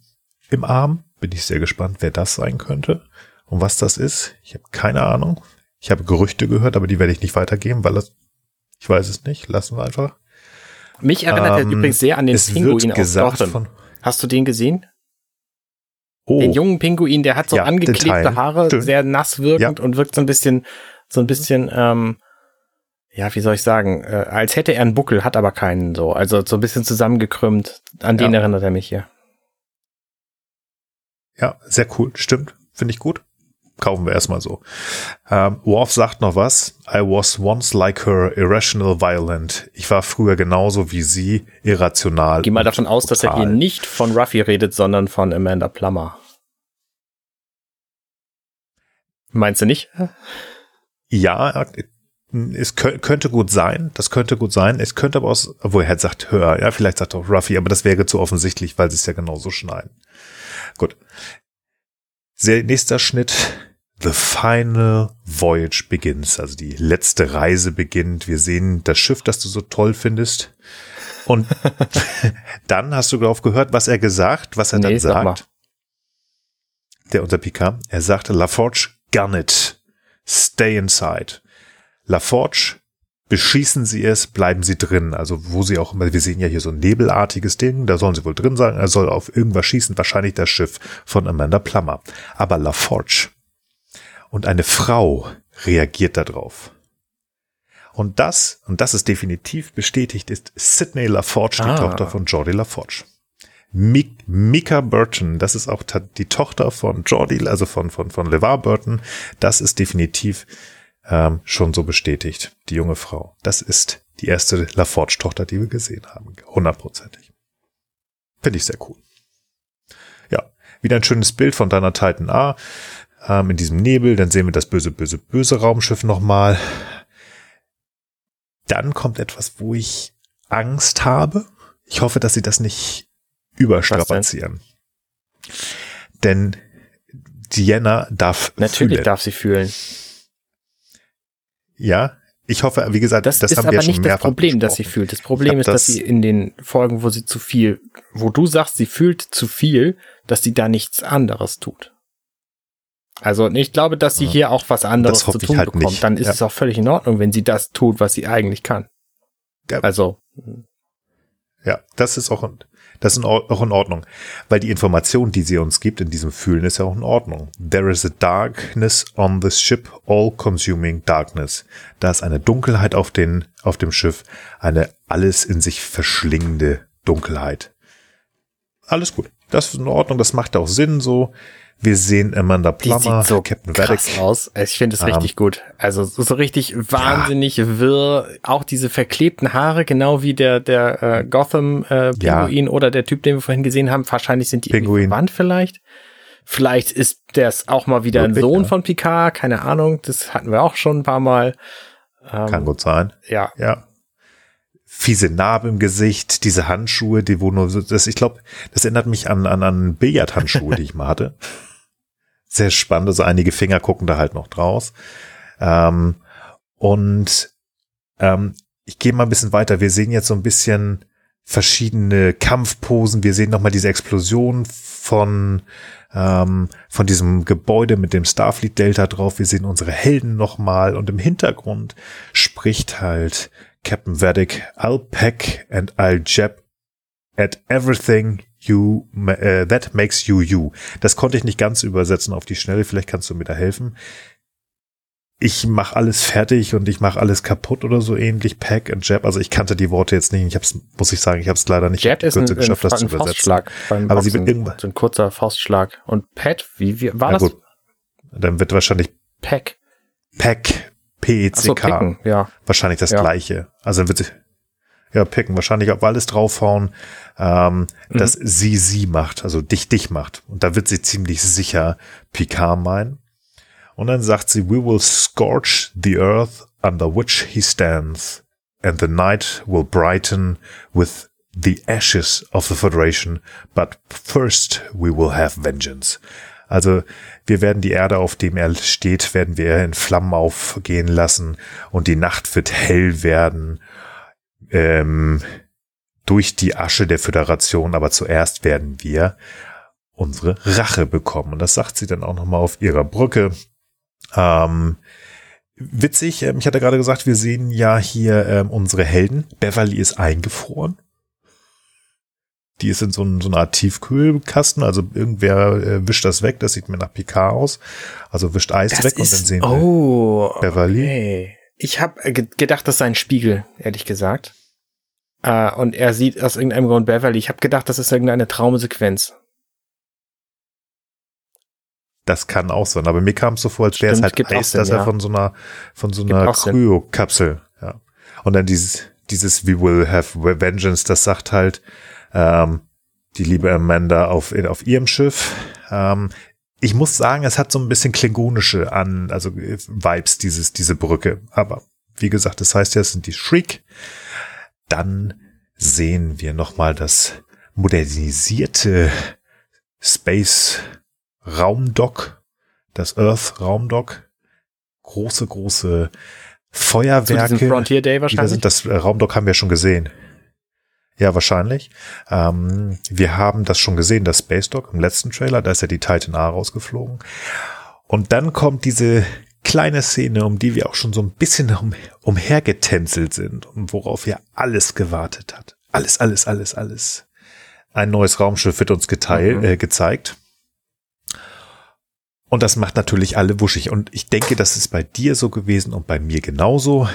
[SPEAKER 2] im Arm. Bin ich sehr gespannt, wer das sein könnte und was das ist. Ich habe keine Ahnung. Ich habe Gerüchte gehört, aber die werde ich nicht weitergeben, weil das ich weiß es nicht. Lassen wir einfach.
[SPEAKER 3] Mich erinnert ähm, er übrigens sehr an den Pinguin aus Gotham. Hast du den gesehen? Oh. Den jungen Pinguin, der hat so ja, angeklebte Haare, Stimmt. sehr nass wirkend ja. und wirkt so ein bisschen, so ein bisschen, ähm, ja, wie soll ich sagen, äh, als hätte er einen Buckel, hat aber keinen so. Also so ein bisschen zusammengekrümmt. An den ja. erinnert er mich hier.
[SPEAKER 2] Ja, sehr cool. Stimmt. Finde ich gut kaufen wir erstmal so. Ähm, Worf sagt noch was. I was once like her, irrational, violent. Ich war früher genauso wie sie, irrational.
[SPEAKER 3] Geh mal davon aus, dass er hier nicht von Ruffy redet, sondern von Amanda Plummer. Meinst du nicht?
[SPEAKER 2] Ja, es könnte gut sein, das könnte gut sein. Es könnte aber auch, obwohl er sagt, hör, ja, vielleicht sagt auch Ruffy, aber das wäre zu offensichtlich, weil sie es ja genauso schneiden. Gut. Sehr, nächster Schnitt. The final voyage begins. Also die letzte Reise beginnt. Wir sehen das Schiff, das du so toll findest. Und dann hast du darauf gehört, was er gesagt, was er nee, dann sagt. Der unter Picard. Er sagte, LaForge, gun it. Stay inside. LaForge, beschießen Sie es, bleiben Sie drin. Also wo Sie auch immer, wir sehen ja hier so ein nebelartiges Ding, da sollen Sie wohl drin sein. Er soll auf irgendwas schießen, wahrscheinlich das Schiff von Amanda Plummer. Aber LaForge und eine Frau reagiert darauf. Und das, und das ist definitiv bestätigt, ist Sydney LaForge, die ah. Tochter von Jordi LaForge. Mika Burton, das ist auch die Tochter von Jordi, also von, von, von LeVar Burton. Das ist definitiv ähm, schon so bestätigt, die junge Frau. Das ist die erste LaForge-Tochter, die wir gesehen haben. Hundertprozentig. Finde ich sehr cool. Ja, wieder ein schönes Bild von deiner Titan A ähm, in diesem Nebel. Dann sehen wir das böse, böse, böse Raumschiff nochmal. Dann kommt etwas, wo ich Angst habe. Ich hoffe, dass sie das nicht überstrapazieren. Denn? denn Diana darf
[SPEAKER 3] Natürlich fühlen. darf sie fühlen.
[SPEAKER 2] Ja, ich hoffe, wie gesagt,
[SPEAKER 3] das, das ist haben wir aber schon nicht das Problem, dass sie fühlt. Das Problem ist, das dass sie in den Folgen, wo sie zu viel, wo du sagst, sie fühlt zu viel, dass sie da nichts anderes tut. Also ich glaube, dass sie hier auch was anderes zu tun halt bekommt. Nicht. Dann ist ja. es auch völlig in Ordnung, wenn sie das tut, was sie eigentlich kann. Ja. Also.
[SPEAKER 2] Ja, das ist auch, das ist auch in Ordnung. Weil die Information, die sie uns gibt in diesem Fühlen, ist ja auch in Ordnung. There is a darkness on this ship, all consuming darkness. Da ist eine Dunkelheit auf, den, auf dem Schiff, eine alles in sich verschlingende Dunkelheit. Alles gut. Das ist in Ordnung, das macht auch Sinn so. Wir sehen Amanda Plummer,
[SPEAKER 3] so Captain krass aus. Ich finde es um, richtig gut. Also so, richtig wahnsinnig ja. wirr. Auch diese verklebten Haare, genau wie der der äh, Gotham äh, Pinguin ja. oder der Typ, den wir vorhin gesehen haben. Wahrscheinlich sind die Pinguin. verwandt vielleicht. Vielleicht ist das auch mal wieder Wirklich, ein Sohn ja. von Picard. Keine Ahnung. Das hatten wir auch schon ein paar Mal.
[SPEAKER 2] Ähm, Kann gut sein.
[SPEAKER 3] Ja.
[SPEAKER 2] Ja fiese Narbe im Gesicht, diese Handschuhe, die wo nur so, das, ich glaube, das erinnert mich an, an, an Billardhandschuhe, die ich mal hatte sehr spannend. Also einige Finger gucken da halt noch draus. Ähm, und ähm, ich gehe mal ein bisschen weiter. Wir sehen jetzt so ein bisschen verschiedene Kampfposen. Wir sehen nochmal diese Explosion von, ähm, von diesem Gebäude mit dem Starfleet Delta drauf. Wir sehen unsere Helden nochmal und im Hintergrund spricht halt Captain Vedic, I'll pack and I'll jab at everything you, uh, that makes you you. Das konnte ich nicht ganz übersetzen auf die Schnelle. Vielleicht kannst du mir da helfen. Ich mache alles fertig und ich mache alles kaputt oder so ähnlich. Pack and Jab. Also ich kannte die Worte jetzt nicht. Ich hab's, muss ich sagen, ich habe es leider nicht
[SPEAKER 3] Jab ist ein, geschafft, ein, das ein zu übersetzen. Faustschlag beim Aber sie wird irgendwann so ein kurzer Faustschlag. Und Pat, wie, wie war Na das? Gut.
[SPEAKER 2] Dann wird wahrscheinlich
[SPEAKER 3] Pack.
[SPEAKER 2] Pack. P-E-C-K.
[SPEAKER 3] So, ja.
[SPEAKER 2] Wahrscheinlich das ja. gleiche. Also wird sie, ja, picken, wahrscheinlich auf alles draufhauen, ähm, mhm. dass sie sie macht, also dich dich macht. Und da wird sie ziemlich sicher Picard meinen. Und dann sagt sie, we will scorch the earth under which he stands, and the night will brighten with the ashes of the Federation, but first we will have vengeance. Also wir werden die Erde, auf dem er steht, werden wir in Flammen aufgehen lassen und die Nacht wird hell werden ähm, durch die Asche der Föderation, aber zuerst werden wir unsere Rache bekommen. Und das sagt sie dann auch nochmal auf ihrer Brücke. Ähm, witzig, ähm, ich hatte gerade gesagt, wir sehen ja hier ähm, unsere Helden. Beverly ist eingefroren. Die ist in so, ein, so einer Art Tiefkühlkasten, also irgendwer äh, wischt das weg, das sieht mir nach Picard aus. Also wischt Eis das weg ist, und dann sehen wir
[SPEAKER 3] oh, Beverly. Okay. Ich habe äh, gedacht, das sei ein Spiegel, ehrlich gesagt. Uh, und er sieht aus irgendeinem Grund Beverly. Ich habe gedacht, das ist irgendeine Traumsequenz.
[SPEAKER 2] Das kann auch sein, aber mir kam es so vor, als wäre es halt heiß, dass ja. er von so einer von so einer Kryokapsel, ja. Und dann dieses dieses We will have vengeance, das sagt halt ähm, die liebe Amanda auf auf ihrem Schiff. Ähm, ich muss sagen, es hat so ein bisschen klingonische an, also Vibes dieses diese Brücke, aber wie gesagt, das heißt ja, es sind die Shriek. Dann sehen wir nochmal das modernisierte Space Raumdock, das Earth Raumdock. Große, große Feuerwerke. Zu
[SPEAKER 3] Frontier Day wahrscheinlich.
[SPEAKER 2] Das äh, Raumdock haben wir schon gesehen. Ja, wahrscheinlich. Ähm, wir haben das schon gesehen, das Space Dock im letzten Trailer. Da ist ja die Titan A rausgeflogen. Und dann kommt diese kleine Szene, um die wir auch schon so ein bisschen um, umhergetänzelt sind und worauf ja alles gewartet hat. Alles, alles, alles, alles. Ein neues Raumschiff wird uns geteilt, mhm. äh, gezeigt. Und das macht natürlich alle wuschig. Und ich denke, das ist bei dir so gewesen und bei mir genauso.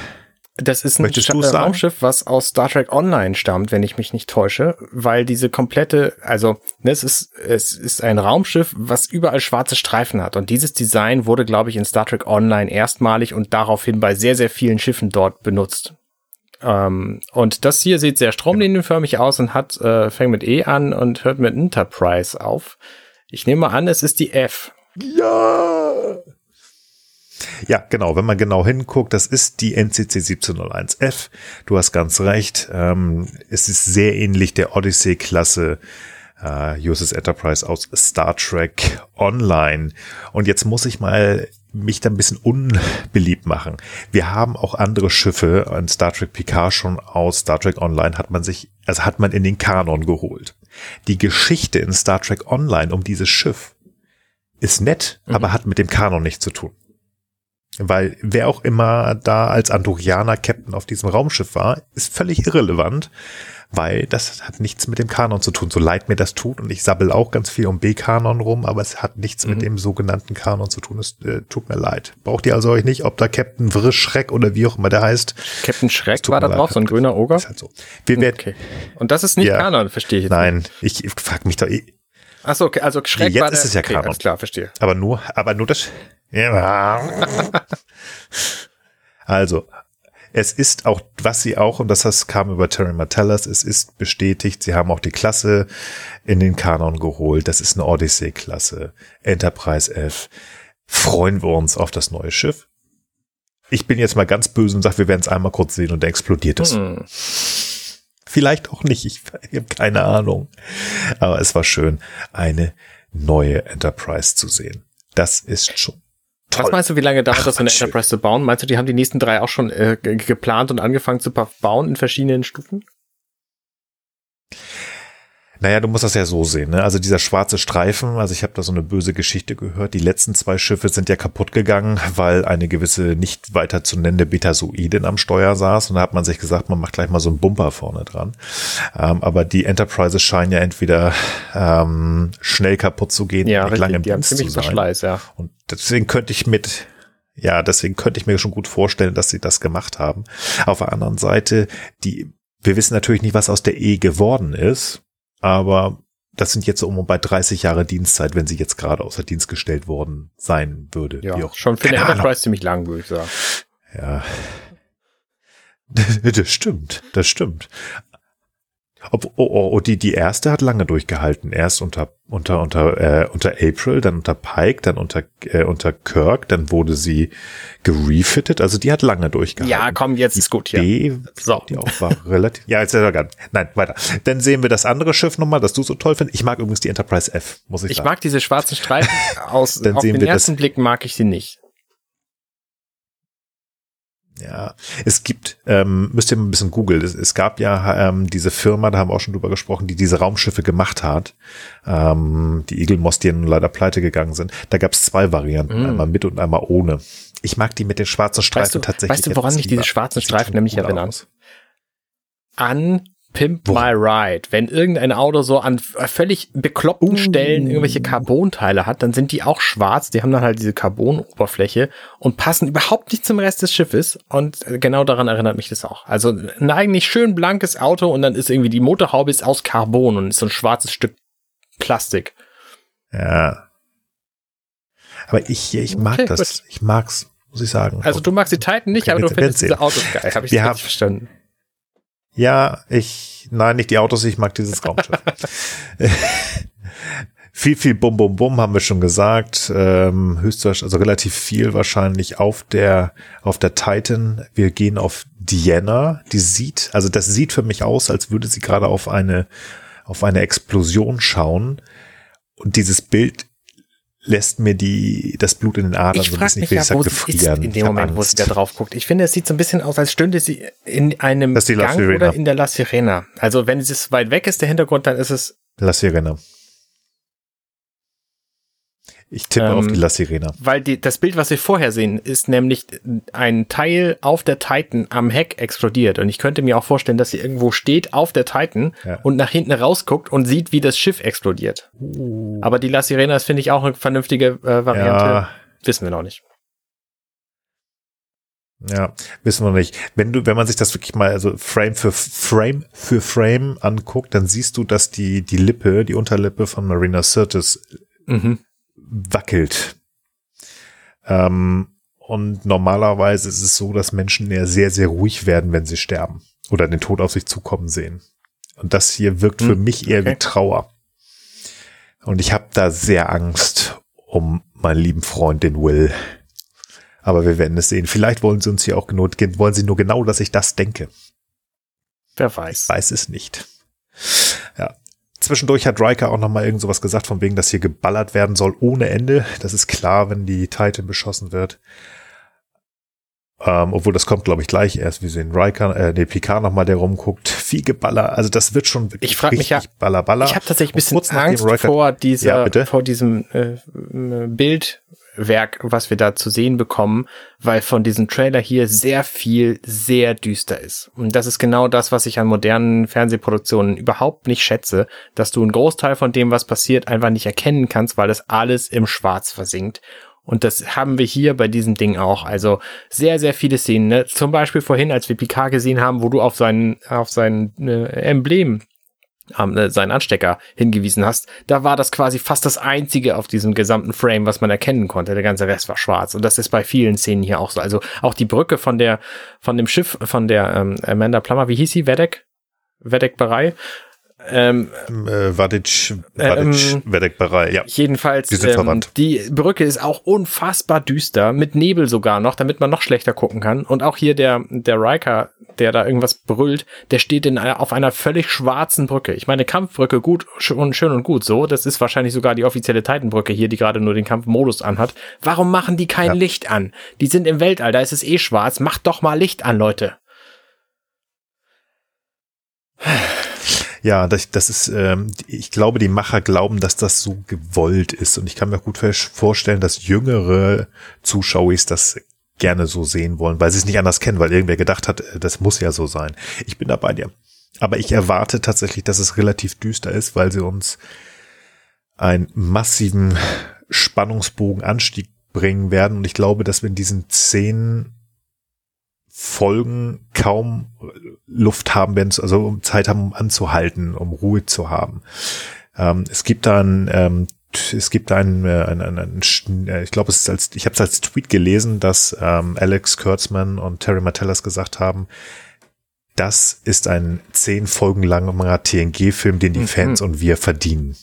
[SPEAKER 3] Das ist ein Raumschiff, was aus Star Trek Online stammt, wenn ich mich nicht täusche, weil diese komplette, also ne, es ist es ist ein Raumschiff, was überall schwarze Streifen hat und dieses Design wurde, glaube ich, in Star Trek Online erstmalig und daraufhin bei sehr sehr vielen Schiffen dort benutzt. Ähm, und das hier sieht sehr stromlinienförmig aus und hat äh, fängt mit E an und hört mit Enterprise auf. Ich nehme an, es ist die F.
[SPEAKER 2] Ja. Ja, genau. Wenn man genau hinguckt, das ist die NCC 1701F. Du hast ganz recht. Ähm, es ist sehr ähnlich der Odyssey-Klasse äh, USS Enterprise aus Star Trek Online. Und jetzt muss ich mal mich da ein bisschen unbeliebt machen. Wir haben auch andere Schiffe an Star Trek Picard schon aus Star Trek Online hat man sich, also hat man in den Kanon geholt. Die Geschichte in Star Trek Online um dieses Schiff ist nett, mhm. aber hat mit dem Kanon nichts zu tun. Weil wer auch immer da als Andorianer Captain auf diesem Raumschiff war, ist völlig irrelevant, weil das hat nichts mit dem Kanon zu tun. So leid mir das tut und ich sabbel auch ganz viel um B-Kanon rum, aber es hat nichts mhm. mit dem sogenannten Kanon zu tun. Es äh, tut mir leid. Braucht ihr also euch nicht, ob da Captain Schreck oder wie auch immer der heißt.
[SPEAKER 3] Captain Schreck war da drauf, so ein grüner Oger?
[SPEAKER 2] Ist halt so. Wir werden, okay.
[SPEAKER 3] Und das ist nicht ja, Kanon, verstehe ich jetzt
[SPEAKER 2] Nein, nicht. ich, ich frag mich doch.
[SPEAKER 3] Achso, okay, also Schreck
[SPEAKER 2] Jetzt war der, ist es ja okay, Kanon.
[SPEAKER 3] klar, verstehe.
[SPEAKER 2] Aber nur, aber nur das, ja. also, es ist auch, was sie auch, und das kam über Terry Martellas, es ist bestätigt, sie haben auch die Klasse in den Kanon geholt. Das ist eine Odyssey-Klasse, Enterprise F. Freuen wir uns auf das neue Schiff. Ich bin jetzt mal ganz böse und sage, wir werden es einmal kurz sehen und dann explodiert es. Vielleicht auch nicht, ich, ich habe keine Ahnung. Aber es war schön, eine neue Enterprise zu sehen. Das ist schon
[SPEAKER 3] Toll. Was meinst du, wie lange dauert Ach, das, eine Enterprise zu bauen? Meinst du, die haben die nächsten drei auch schon äh, geplant und angefangen zu bauen in verschiedenen Stufen?
[SPEAKER 2] Naja, du musst das ja so sehen. Ne? Also dieser schwarze Streifen, also ich habe da so eine böse Geschichte gehört. Die letzten zwei Schiffe sind ja kaputt gegangen, weil eine gewisse nicht weiter zu nennende Betasoidin am Steuer saß. Und da hat man sich gesagt, man macht gleich mal so einen Bumper vorne dran. Ähm, aber die Enterprises scheinen ja entweder ähm, schnell kaputt zu gehen,
[SPEAKER 3] ja, mit langem Dienst zu sein. Verschleiß, ja.
[SPEAKER 2] Und deswegen könnte ich mit ja, deswegen könnte ich mir schon gut vorstellen, dass sie das gemacht haben. Auf der anderen Seite, die, wir wissen natürlich nicht, was aus der E geworden ist aber das sind jetzt so um bei 30 Jahre Dienstzeit, wenn sie jetzt gerade außer Dienst gestellt worden sein würde.
[SPEAKER 3] Ja, auch, schon für eine Enterprise Ahnung. ziemlich lang, würde ich sagen.
[SPEAKER 2] Ja. Das stimmt, das stimmt. Ob, oh, oh, oh, die, die erste hat lange durchgehalten. Erst unter, unter, unter, äh, unter April, dann unter Pike, dann unter, äh, unter Kirk, dann wurde sie gerefitted. Also die hat lange durchgehalten.
[SPEAKER 3] Ja, komm, jetzt
[SPEAKER 2] die
[SPEAKER 3] ist gut hier.
[SPEAKER 2] B, so. Die auch war relativ, ja, jetzt ist er gar Nein, weiter. Dann sehen wir das andere Schiff nochmal, das du so toll findest. Ich mag übrigens die Enterprise F, muss ich,
[SPEAKER 3] ich
[SPEAKER 2] sagen.
[SPEAKER 3] Ich mag diese schwarzen Streifen aus, dann auf sehen den wir ersten das, Blick mag ich sie nicht.
[SPEAKER 2] Ja, es gibt, ähm, müsst ihr mal ein bisschen googeln. Es, es, gab ja ähm, diese Firma, da haben wir auch schon drüber gesprochen, die diese Raumschiffe gemacht hat. Ähm, die Eagle Moss, die leider pleite gegangen sind. Da gab es zwei Varianten, mm. einmal mit und einmal ohne. Ich mag die mit den schwarzen Streifen weißt du, tatsächlich.
[SPEAKER 3] Weißt du, woran mich diese schwarzen Streifen nämlich erinnern? An Pimp Wo? My Ride. Wenn irgendein Auto so an völlig bekloppten uh. Stellen irgendwelche Carbonteile hat, dann sind die auch schwarz. Die haben dann halt diese Carbonoberfläche und passen überhaupt nicht zum Rest des Schiffes. Und genau daran erinnert mich das auch. Also ein eigentlich schön blankes Auto und dann ist irgendwie die Motorhaube ist aus Carbon und ist so ein schwarzes Stück Plastik.
[SPEAKER 2] Ja. Aber ich, ich mag okay, das. Gut. Ich mag's, muss ich sagen.
[SPEAKER 3] Also du magst die Titan nicht, okay, aber du findest diese Autos geil. Habe ich
[SPEAKER 2] Wir haben, verstanden. Ja, ich, nein, nicht die Autos, ich mag dieses Raumschiff. Viel, viel Bum, Bum, Bum haben wir schon gesagt. Ähm, höchstwahrscheinlich, also relativ viel wahrscheinlich auf der, auf der Titan. Wir gehen auf Diana. Die sieht, also das sieht für mich aus, als würde sie gerade auf eine, auf eine Explosion schauen. Und dieses Bild lässt mir die, das Blut in den Adern
[SPEAKER 3] ich so ein bisschen, mich, ja, wo gefrieren. in dem Moment, Angst. wo sie da drauf guckt. Ich finde, es sieht so ein bisschen aus, als stünde sie in einem Gang oder in der La Sirena. Also wenn es weit weg ist, der Hintergrund, dann ist es
[SPEAKER 2] La Sirena. Ich tippe ähm, auf die La Sirena.
[SPEAKER 3] Weil die, das Bild, was wir vorher sehen, ist nämlich ein Teil auf der Titan am Heck explodiert. Und ich könnte mir auch vorstellen, dass sie irgendwo steht auf der Titan ja. und nach hinten rausguckt und sieht, wie das Schiff explodiert. Uh. Aber die La Sirena ist, finde ich, auch eine vernünftige äh, Variante. Ja. Wissen wir noch nicht.
[SPEAKER 2] Ja, wissen wir nicht. Wenn du, wenn man sich das wirklich mal, also Frame für Frame für Frame anguckt, dann siehst du, dass die, die Lippe, die Unterlippe von Marina Sirtis mhm wackelt. Ähm, und normalerweise ist es so, dass Menschen ja sehr, sehr ruhig werden, wenn sie sterben oder den Tod auf sich zukommen sehen. Und das hier wirkt hm, für mich eher okay. wie Trauer. Und ich habe da sehr Angst um meinen lieben Freund, den Will. Aber wir werden es sehen. Vielleicht wollen sie uns hier auch genug, wollen sie nur genau, dass ich das denke.
[SPEAKER 3] Wer weiß.
[SPEAKER 2] Ich weiß es nicht. Ja. Zwischendurch hat Riker auch nochmal irgend sowas gesagt, von wegen, dass hier geballert werden soll ohne Ende. Das ist klar, wenn die Titan beschossen wird. Ähm, obwohl das kommt, glaube ich, gleich erst. Wir sehen Riker, äh, nee, Picard nochmal, der rumguckt. Viel Geballer. Also das wird schon
[SPEAKER 3] wirklich ich frag mich ja,
[SPEAKER 2] Baller, Baller.
[SPEAKER 3] Ich habe tatsächlich ein bisschen Angst Riker, vor dieser, ja, vor diesem äh, Bild, Werk, was wir da zu sehen bekommen, weil von diesem Trailer hier sehr viel sehr düster ist. Und das ist genau das, was ich an modernen Fernsehproduktionen überhaupt nicht schätze, dass du einen Großteil von dem, was passiert, einfach nicht erkennen kannst, weil das alles im Schwarz versinkt. Und das haben wir hier bei diesem Ding auch. Also sehr, sehr viele Szenen. Ne? Zum Beispiel vorhin, als wir Picard gesehen haben, wo du auf sein, auf sein äh, Emblem äh, seinen Anstecker hingewiesen hast, da war das quasi fast das einzige auf diesem gesamten Frame, was man erkennen konnte. Der ganze Rest war schwarz. Und das ist bei vielen Szenen hier auch so. Also auch die Brücke von der, von dem Schiff, von der ähm, Amanda Plummer, wie hieß sie? Wedek? Wedek Berei.
[SPEAKER 2] Ähm, äh, Vadic, Vadic, ähm, Berei, ja.
[SPEAKER 3] Jedenfalls, die, ähm, die Brücke ist auch unfassbar düster, mit Nebel sogar noch, damit man noch schlechter gucken kann. Und auch hier der, der Riker der da irgendwas brüllt, der steht in, auf einer völlig schwarzen Brücke. Ich meine, Kampfbrücke gut und schön und gut so. Das ist wahrscheinlich sogar die offizielle Titanbrücke hier, die gerade nur den Kampfmodus anhat. Warum machen die kein ja. Licht an? Die sind im Weltall, da ist es eh schwarz. Macht doch mal Licht an, Leute.
[SPEAKER 2] Ja, das, das ist, ähm, ich glaube, die Macher glauben, dass das so gewollt ist. Und ich kann mir gut vorstellen, dass jüngere Zuschauer das gerne so sehen wollen, weil sie es nicht anders kennen, weil irgendwer gedacht hat, äh, das muss ja so sein. Ich bin da bei dir. Aber ich erwarte tatsächlich, dass es relativ düster ist, weil sie uns einen massiven Spannungsbogenanstieg bringen werden. Und ich glaube, dass wir in diesen zehn Folgen kaum Luft haben werden, also Zeit haben, um anzuhalten, um Ruhe zu haben. Ähm, es gibt dann ähm, es gibt einen, äh, einen, einen, einen äh, ich glaube, es ist als, ich habe es als Tweet gelesen, dass ähm, Alex Kurtzman und Terry Martellas gesagt haben, das ist ein zehn Folgen langer TNG-Film, den die mhm. Fans und wir verdienen.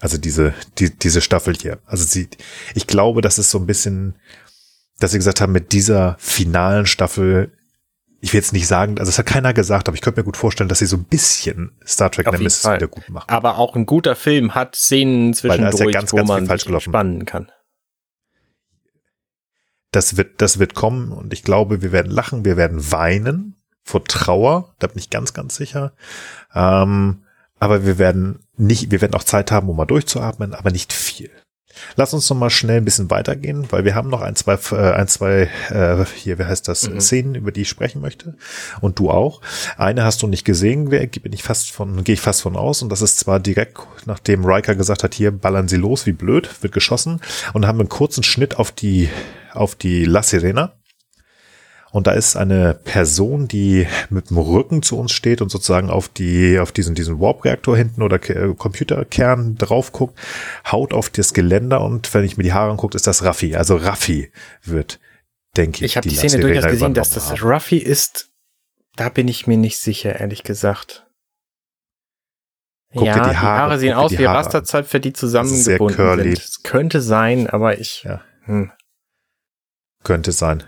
[SPEAKER 2] Also diese, die, diese Staffel hier. Also sie, ich glaube, das ist so ein bisschen, dass sie gesagt haben, mit dieser finalen Staffel ich will jetzt nicht sagen, also es hat keiner gesagt, aber ich könnte mir gut vorstellen, dass sie so ein bisschen Star Trek Auf Nemesis wieder gut machen.
[SPEAKER 3] Aber auch ein guter Film hat Szenen zwischendurch, ja ganz, wo ganz man falsch sich spannen kann.
[SPEAKER 2] Das wird, das wird kommen und ich glaube, wir werden lachen, wir werden weinen vor Trauer, da bin ich ganz, ganz sicher. Ähm, aber wir werden nicht, wir werden auch Zeit haben, um mal durchzuatmen, aber nicht viel. Lass uns noch mal schnell ein bisschen weitergehen, weil wir haben noch ein, zwei, äh, ein, zwei, äh, hier, wie heißt das, mhm. Szenen, über die ich sprechen möchte. Und du auch. Eine hast du nicht gesehen, bin ich fast von, gehe ich fast von aus. Und das ist zwar direkt, nachdem Riker gesagt hat, hier ballern sie los, wie blöd, wird geschossen. Und haben einen kurzen Schnitt auf die, auf die La Sirena. Und da ist eine Person, die mit dem Rücken zu uns steht und sozusagen auf die, auf diesen, diesen Warp-Reaktor hinten oder äh, Computerkern drauf guckt, haut auf das Geländer und wenn ich mir die Haare angucke, ist das Raffi. Also Raffi wird, denke
[SPEAKER 3] ich, Ich habe die, die Szene durchaus gesehen, dass das haben. Raffi ist. Da bin ich mir nicht sicher, ehrlich gesagt. Guck ja, dir die Haare, die Haare sehen aus wie Haare. Rasterzöpfe, die zusammengebunden sind. Es könnte sein, aber ich.
[SPEAKER 2] Ja. Hm. Könnte sein.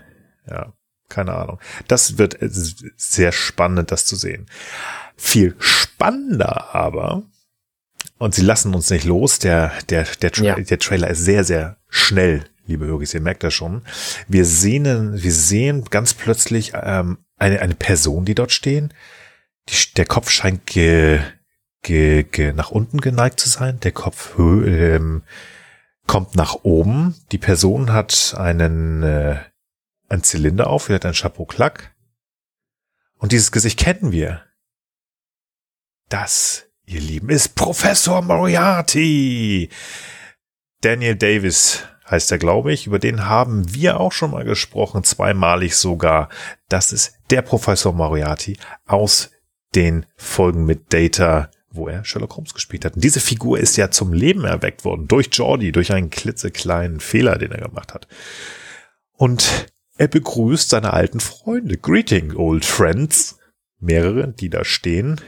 [SPEAKER 2] Ja, keine Ahnung. Das wird sehr spannend, das zu sehen. Viel spannender aber, und sie lassen uns nicht los, der, der, der, Tra ja. der Trailer ist sehr, sehr schnell, liebe Hörgis, ihr merkt das schon. Wir sehen, wir sehen ganz plötzlich ähm, eine, eine Person, die dort stehen. Die, der Kopf scheint ge, ge, ge, nach unten geneigt zu sein. Der Kopf ähm, kommt nach oben. Die Person hat einen, äh, einen Zylinder auf, er hat ein Chapeau Clac. Und dieses Gesicht kennen wir. Das, ihr Lieben, ist Professor Moriarty. Daniel Davis heißt er, glaube ich. Über den haben wir auch schon mal gesprochen, zweimalig sogar. Das ist der Professor Moriarty aus den Folgen mit Data, wo er Sherlock Holmes gespielt hat. Und diese Figur ist ja zum Leben erweckt worden durch Jordi, durch einen klitzekleinen Fehler, den er gemacht hat. Und er begrüßt seine alten Freunde. Greeting, old friends. Mehrere, die da stehen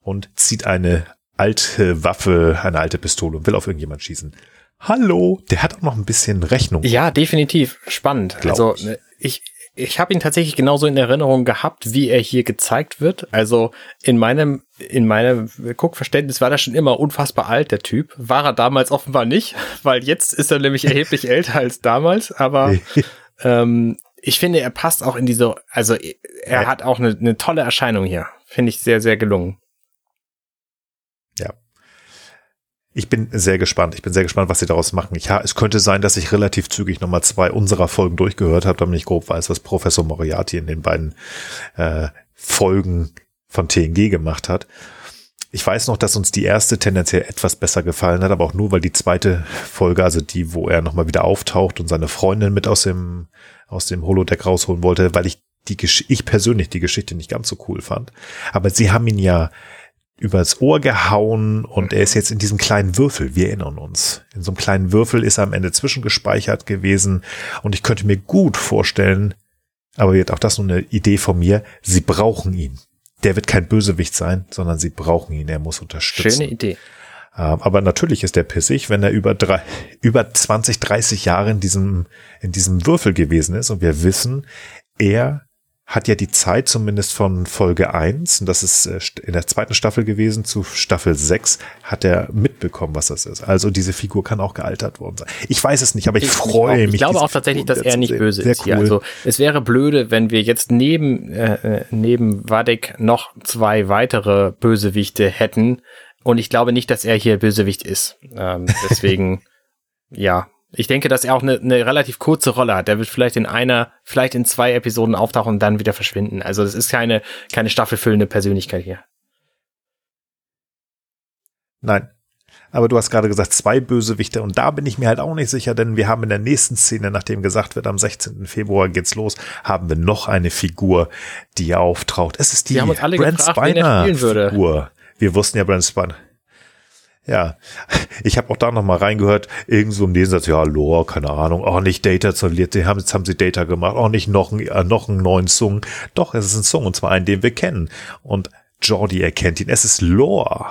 [SPEAKER 2] und zieht eine alte Waffe, eine alte Pistole und will auf irgendjemand schießen. Hallo, der hat auch noch ein bisschen Rechnung.
[SPEAKER 3] Ja, definitiv spannend. Also ich, ich, ich habe ihn tatsächlich genauso in Erinnerung gehabt, wie er hier gezeigt wird. Also in meinem in meinem Guckverständnis war er schon immer unfassbar alt, der Typ. War er damals offenbar nicht, weil jetzt ist er nämlich erheblich älter als damals. Aber ähm, ich finde, er passt auch in diese, also er ja. hat auch eine, eine tolle Erscheinung hier. Finde ich sehr, sehr gelungen.
[SPEAKER 2] Ich bin sehr gespannt. Ich bin sehr gespannt, was sie daraus machen. Ich, es könnte sein, dass ich relativ zügig nochmal zwei unserer Folgen durchgehört habe, damit ich grob weiß, was Professor Moriarty in den beiden äh, Folgen von TNG gemacht hat. Ich weiß noch, dass uns die erste tendenziell etwas besser gefallen hat, aber auch nur, weil die zweite Folge, also die, wo er nochmal wieder auftaucht und seine Freundin mit aus dem, aus dem Holodeck rausholen wollte, weil ich die, ich persönlich die Geschichte nicht ganz so cool fand. Aber sie haben ihn ja übers Ohr gehauen und er ist jetzt in diesem kleinen Würfel. Wir erinnern uns. In so einem kleinen Würfel ist er am Ende zwischengespeichert gewesen und ich könnte mir gut vorstellen, aber wird auch das nur eine Idee von mir, sie brauchen ihn. Der wird kein Bösewicht sein, sondern sie brauchen ihn. Er muss unterstützen.
[SPEAKER 3] Schöne Idee.
[SPEAKER 2] Ähm, aber natürlich ist er pissig, wenn er über drei, über 20, 30 Jahre in diesem, in diesem Würfel gewesen ist und wir wissen, er hat ja die Zeit zumindest von Folge 1, und das ist äh, in der zweiten Staffel gewesen, zu Staffel 6, hat er mitbekommen, was das ist. Also diese Figur kann auch gealtert worden sein. Ich weiß es nicht, aber ich, ich freue mich.
[SPEAKER 3] Ich glaube auch tatsächlich, dass er nicht böse ist cool. hier. Also es wäre blöde, wenn wir jetzt neben, äh, äh neben Wadek noch zwei weitere Bösewichte hätten. Und ich glaube nicht, dass er hier Bösewicht ist. Ähm, deswegen, ja, ich denke, dass er auch eine, eine relativ kurze Rolle hat. Der wird vielleicht in einer, vielleicht in zwei Episoden auftauchen und dann wieder verschwinden. Also das ist keine, keine staffelfüllende Persönlichkeit hier.
[SPEAKER 2] Nein. Aber du hast gerade gesagt, zwei Bösewichte und da bin ich mir halt auch nicht sicher, denn wir haben in der nächsten Szene, nachdem gesagt wird, am 16. Februar geht's los, haben wir noch eine Figur, die auftaucht. Es ist die
[SPEAKER 3] Brent Spiner Figur.
[SPEAKER 2] Wir wussten ja Brent Spiner. Ja, ich habe auch da noch mal reingehört, irgend so im Nebensatz, ja, Lore, keine Ahnung, auch nicht Data haben, jetzt haben sie Data gemacht, auch nicht noch, äh, noch einen neuen Song. Doch, es ist ein Song, und zwar einen, den wir kennen. Und Jordi erkennt ihn, es ist Lore.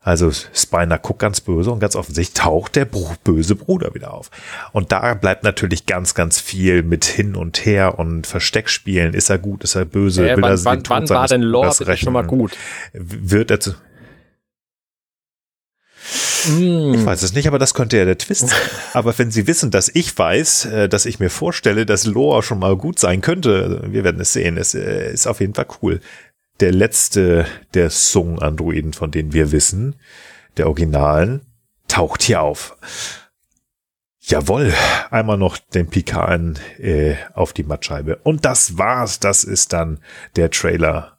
[SPEAKER 2] Also Spiner guckt ganz böse und ganz offensichtlich taucht der böse Bruder wieder auf. Und da bleibt natürlich ganz, ganz viel mit hin und her und Versteckspielen. Ist er gut, ist er böse?
[SPEAKER 3] Äh, wann, wann, wann war denn Lore schon mal gut?
[SPEAKER 2] Wird er zu, Mm. Ich weiß es nicht, aber das könnte ja der Twist sein. aber wenn Sie wissen, dass ich weiß, äh, dass ich mir vorstelle, dass Lore schon mal gut sein könnte, wir werden es sehen. Es äh, ist auf jeden Fall cool. Der letzte der Song-Androiden, von denen wir wissen, der Originalen, taucht hier auf. Jawohl, einmal noch den Pikan äh, auf die Mattscheibe. Und das war's. Das ist dann der Trailer.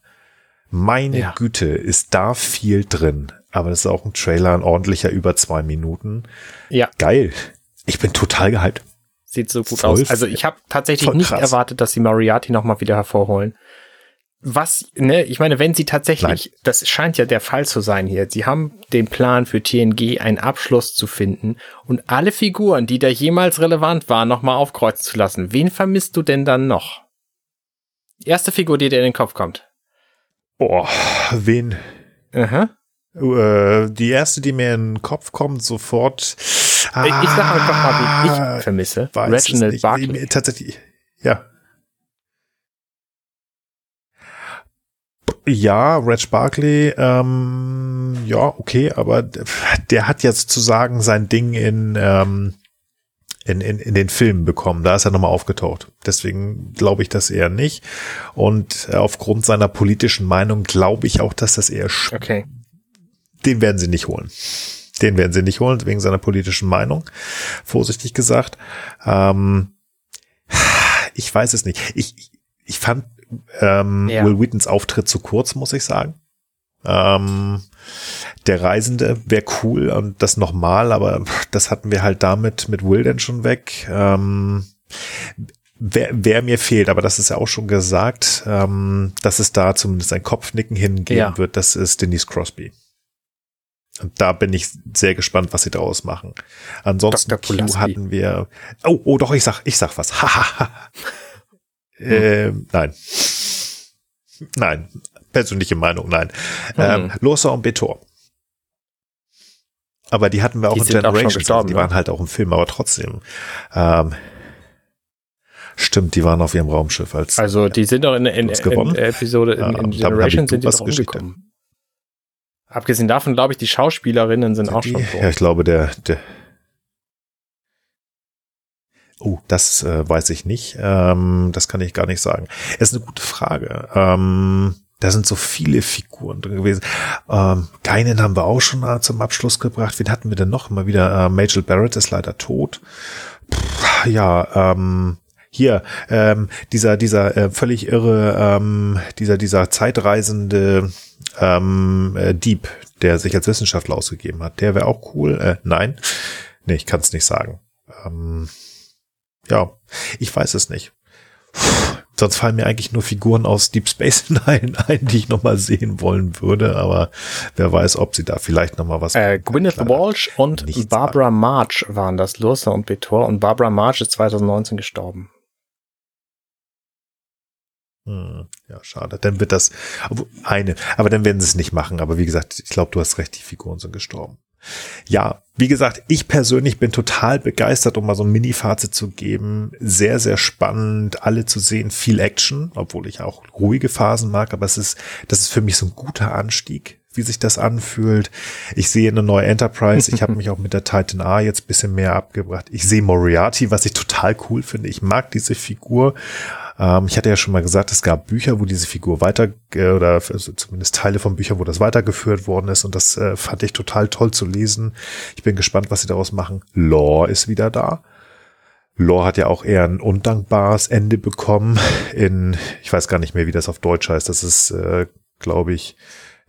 [SPEAKER 2] Meine ja. Güte, ist da viel drin aber das ist auch ein Trailer, ein ordentlicher über zwei Minuten.
[SPEAKER 3] Ja.
[SPEAKER 2] Geil. Ich bin total gehypt.
[SPEAKER 3] Sieht so gut voll, aus. Also ich habe tatsächlich nicht krass. erwartet, dass sie Moriarty nochmal wieder hervorholen. Was, ne, ich meine, wenn sie tatsächlich, Nein. das scheint ja der Fall zu sein hier, sie haben den Plan für TNG einen Abschluss zu finden und alle Figuren, die da jemals relevant waren, nochmal aufkreuzen zu lassen. Wen vermisst du denn dann noch? Erste Figur, die dir in den Kopf kommt.
[SPEAKER 2] Boah, wen?
[SPEAKER 3] Aha.
[SPEAKER 2] Äh, die erste, die mir in den Kopf kommt, sofort.
[SPEAKER 3] Ah, ich sag einfach mal, wie ich ah, vermisse.
[SPEAKER 2] Reginald Barkley. Tatsächlich, ja. Ja, Reg Barkley, ähm, ja, okay, aber der hat jetzt sozusagen sein Ding in, ähm, in, in, in den Filmen bekommen. Da ist er nochmal aufgetaucht. Deswegen glaube ich das eher nicht. Und aufgrund seiner politischen Meinung glaube ich auch, dass das eher
[SPEAKER 3] okay
[SPEAKER 2] den werden sie nicht holen. Den werden sie nicht holen, wegen seiner politischen Meinung, vorsichtig gesagt. Ähm, ich weiß es nicht. Ich, ich fand ähm, ja. Will Wheatons Auftritt zu kurz, muss ich sagen. Ähm, der Reisende wäre cool und das nochmal, aber das hatten wir halt damit mit Will denn schon weg. Ähm, wer, wer mir fehlt, aber das ist ja auch schon gesagt, ähm, dass es da zumindest ein Kopfnicken hingehen ja. wird, das ist Denise Crosby. Und da bin ich sehr gespannt, was sie daraus machen. Ansonsten hatten wir. Oh, oh, doch, ich sag, ich sag was. hm. ähm, nein. Nein. Persönliche Meinung, nein. Hm. Ähm, Losa und Betor. Aber die hatten wir auch die in Generations. Auch die waren halt auch im Film, aber trotzdem. Ähm, stimmt, die waren auf ihrem Raumschiff als.
[SPEAKER 3] Also die sind doch in, in, in, in Episode in, in Generations sind die doch umgekommen. Abgesehen davon glaube ich, die Schauspielerinnen sind, auch schon tot.
[SPEAKER 2] Ja, ich glaube, der, der Oh, das äh, weiß ich nicht. Ähm, das kann ich gar nicht sagen. Es ist eine gute Frage. Ähm, da sind so viele Figuren drin gewesen. Ähm, keinen haben wir auch schon äh, zum Abschluss gebracht. Wen hatten wir denn noch? Immer wieder. Äh, Majel Barrett ist leider tot. Puh, ja, ähm, hier ähm, dieser dieser äh, völlig irre ähm, dieser dieser zeitreisende ähm, äh, Dieb, der sich als Wissenschaftler ausgegeben hat. Der wäre auch cool. Äh, nein, nee, ich kann es nicht sagen. Ähm, ja, ich weiß es nicht. Puh, sonst fallen mir eigentlich nur Figuren aus Deep Space Nine ein, die ich nochmal sehen wollen würde, aber wer weiß, ob sie da vielleicht nochmal was.
[SPEAKER 3] Äh, Gwyneth Walsh und Barbara. March waren das, Lursa und Betor, und Barbara March ist 2019 gestorben.
[SPEAKER 2] Hm, ja, schade. Dann wird das eine, aber dann werden sie es nicht machen. Aber wie gesagt, ich glaube, du hast recht, die Figuren sind gestorben. Ja, wie gesagt, ich persönlich bin total begeistert, um mal so ein Mini-Fazit zu geben. Sehr, sehr spannend, alle zu sehen, viel Action, obwohl ich auch ruhige Phasen mag, aber es ist, das ist für mich so ein guter Anstieg, wie sich das anfühlt. Ich sehe eine neue Enterprise. Ich habe mich auch mit der Titan A jetzt bisschen mehr abgebracht. Ich sehe Moriarty, was ich total cool finde. Ich mag diese Figur. Ähm, ich hatte ja schon mal gesagt, es gab Bücher, wo diese Figur weiter, äh, oder also zumindest Teile von Büchern, wo das weitergeführt worden ist. Und das äh, fand ich total toll zu lesen. Ich bin gespannt, was sie daraus machen. Lore ist wieder da. Lore hat ja auch eher ein undankbares Ende bekommen in, ich weiß gar nicht mehr, wie das auf Deutsch heißt. Das ist, äh, glaube ich,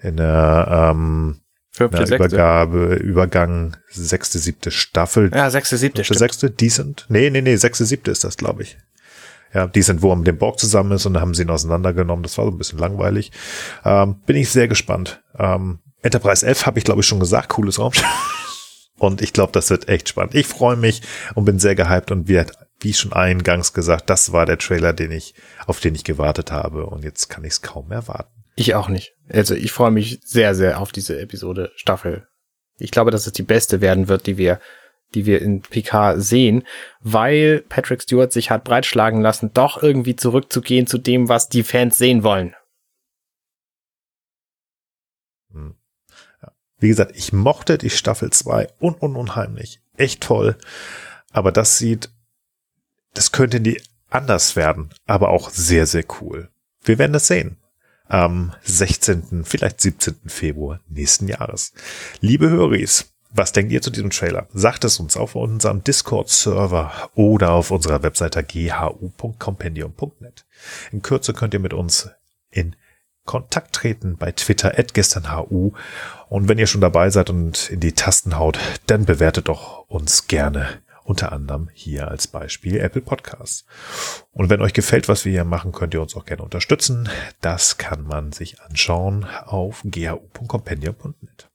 [SPEAKER 2] in der ähm, Fünfte, sechste. Übergabe, Übergang sechste, siebte Staffel.
[SPEAKER 3] Ja, sechste, siebte.
[SPEAKER 2] Fünfte, sechste, decent. Nee, nee, nee, sechste, siebte ist das, glaube ich. Ja, die sind, wo er mit dem Borg zusammen ist und dann haben sie ihn auseinandergenommen. Das war so ein bisschen langweilig. Ähm, bin ich sehr gespannt. Ähm, Enterprise F habe ich, glaube ich, schon gesagt. Cooles Raumschiff. Und ich glaube, das wird echt spannend. Ich freue mich und bin sehr gehypt und wie, wie schon eingangs gesagt, das war der Trailer, den ich, auf den ich gewartet habe. Und jetzt kann ich es kaum erwarten.
[SPEAKER 3] Ich auch nicht. Also ich freue mich sehr, sehr auf diese Episode Staffel. Ich glaube, dass es die beste werden wird, die wir die wir in PK sehen, weil Patrick Stewart sich hat breitschlagen lassen, doch irgendwie zurückzugehen zu dem, was die Fans sehen wollen.
[SPEAKER 2] Hm. Wie gesagt, ich mochte die Staffel 2 un, un unheimlich. Echt toll. Aber das sieht, das könnte die anders werden, aber auch sehr, sehr cool. Wir werden das sehen. Am 16., vielleicht 17. Februar nächsten Jahres. Liebe Höris, was denkt ihr zu diesem Trailer? Sagt es uns auf unserem Discord-Server oder auf unserer Webseite ghu.compendium.net. In Kürze könnt ihr mit uns in Kontakt treten bei Twitter at gesternhu. Und wenn ihr schon dabei seid und in die Tasten haut, dann bewertet doch uns gerne unter anderem hier als Beispiel Apple Podcasts. Und wenn euch gefällt, was wir hier machen, könnt ihr uns auch gerne unterstützen. Das kann man sich anschauen auf ghu.compendium.net.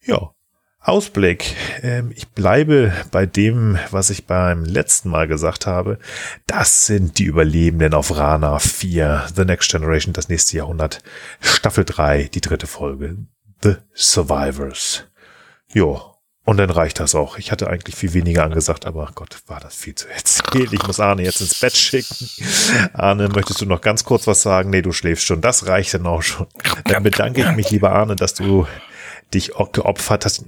[SPEAKER 2] Ja, Ausblick. Ähm, ich bleibe bei dem, was ich beim letzten Mal gesagt habe. Das sind die Überlebenden auf Rana 4, The Next Generation, das nächste Jahrhundert, Staffel 3, die dritte Folge. The Survivors. Jo, und dann reicht das auch. Ich hatte eigentlich viel weniger angesagt, aber Gott, war das viel zu erzählen. Ich muss Arne jetzt ins Bett schicken. Arne, möchtest du noch ganz kurz was sagen? Nee, du schläfst schon. Das reicht dann auch schon. Dann bedanke ich mich, lieber Arne, dass du dich geopfert hast,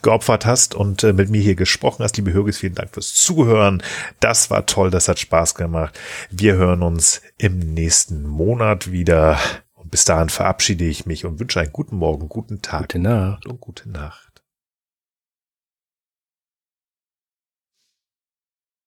[SPEAKER 2] geopfert hast und äh, mit mir hier gesprochen hast. Liebe Hörgis, vielen Dank fürs Zuhören. Das war toll, das hat Spaß gemacht. Wir hören uns im nächsten Monat wieder. Und bis dahin verabschiede ich mich und wünsche einen guten Morgen, guten Tag
[SPEAKER 3] gute Nacht.
[SPEAKER 2] und gute Nacht.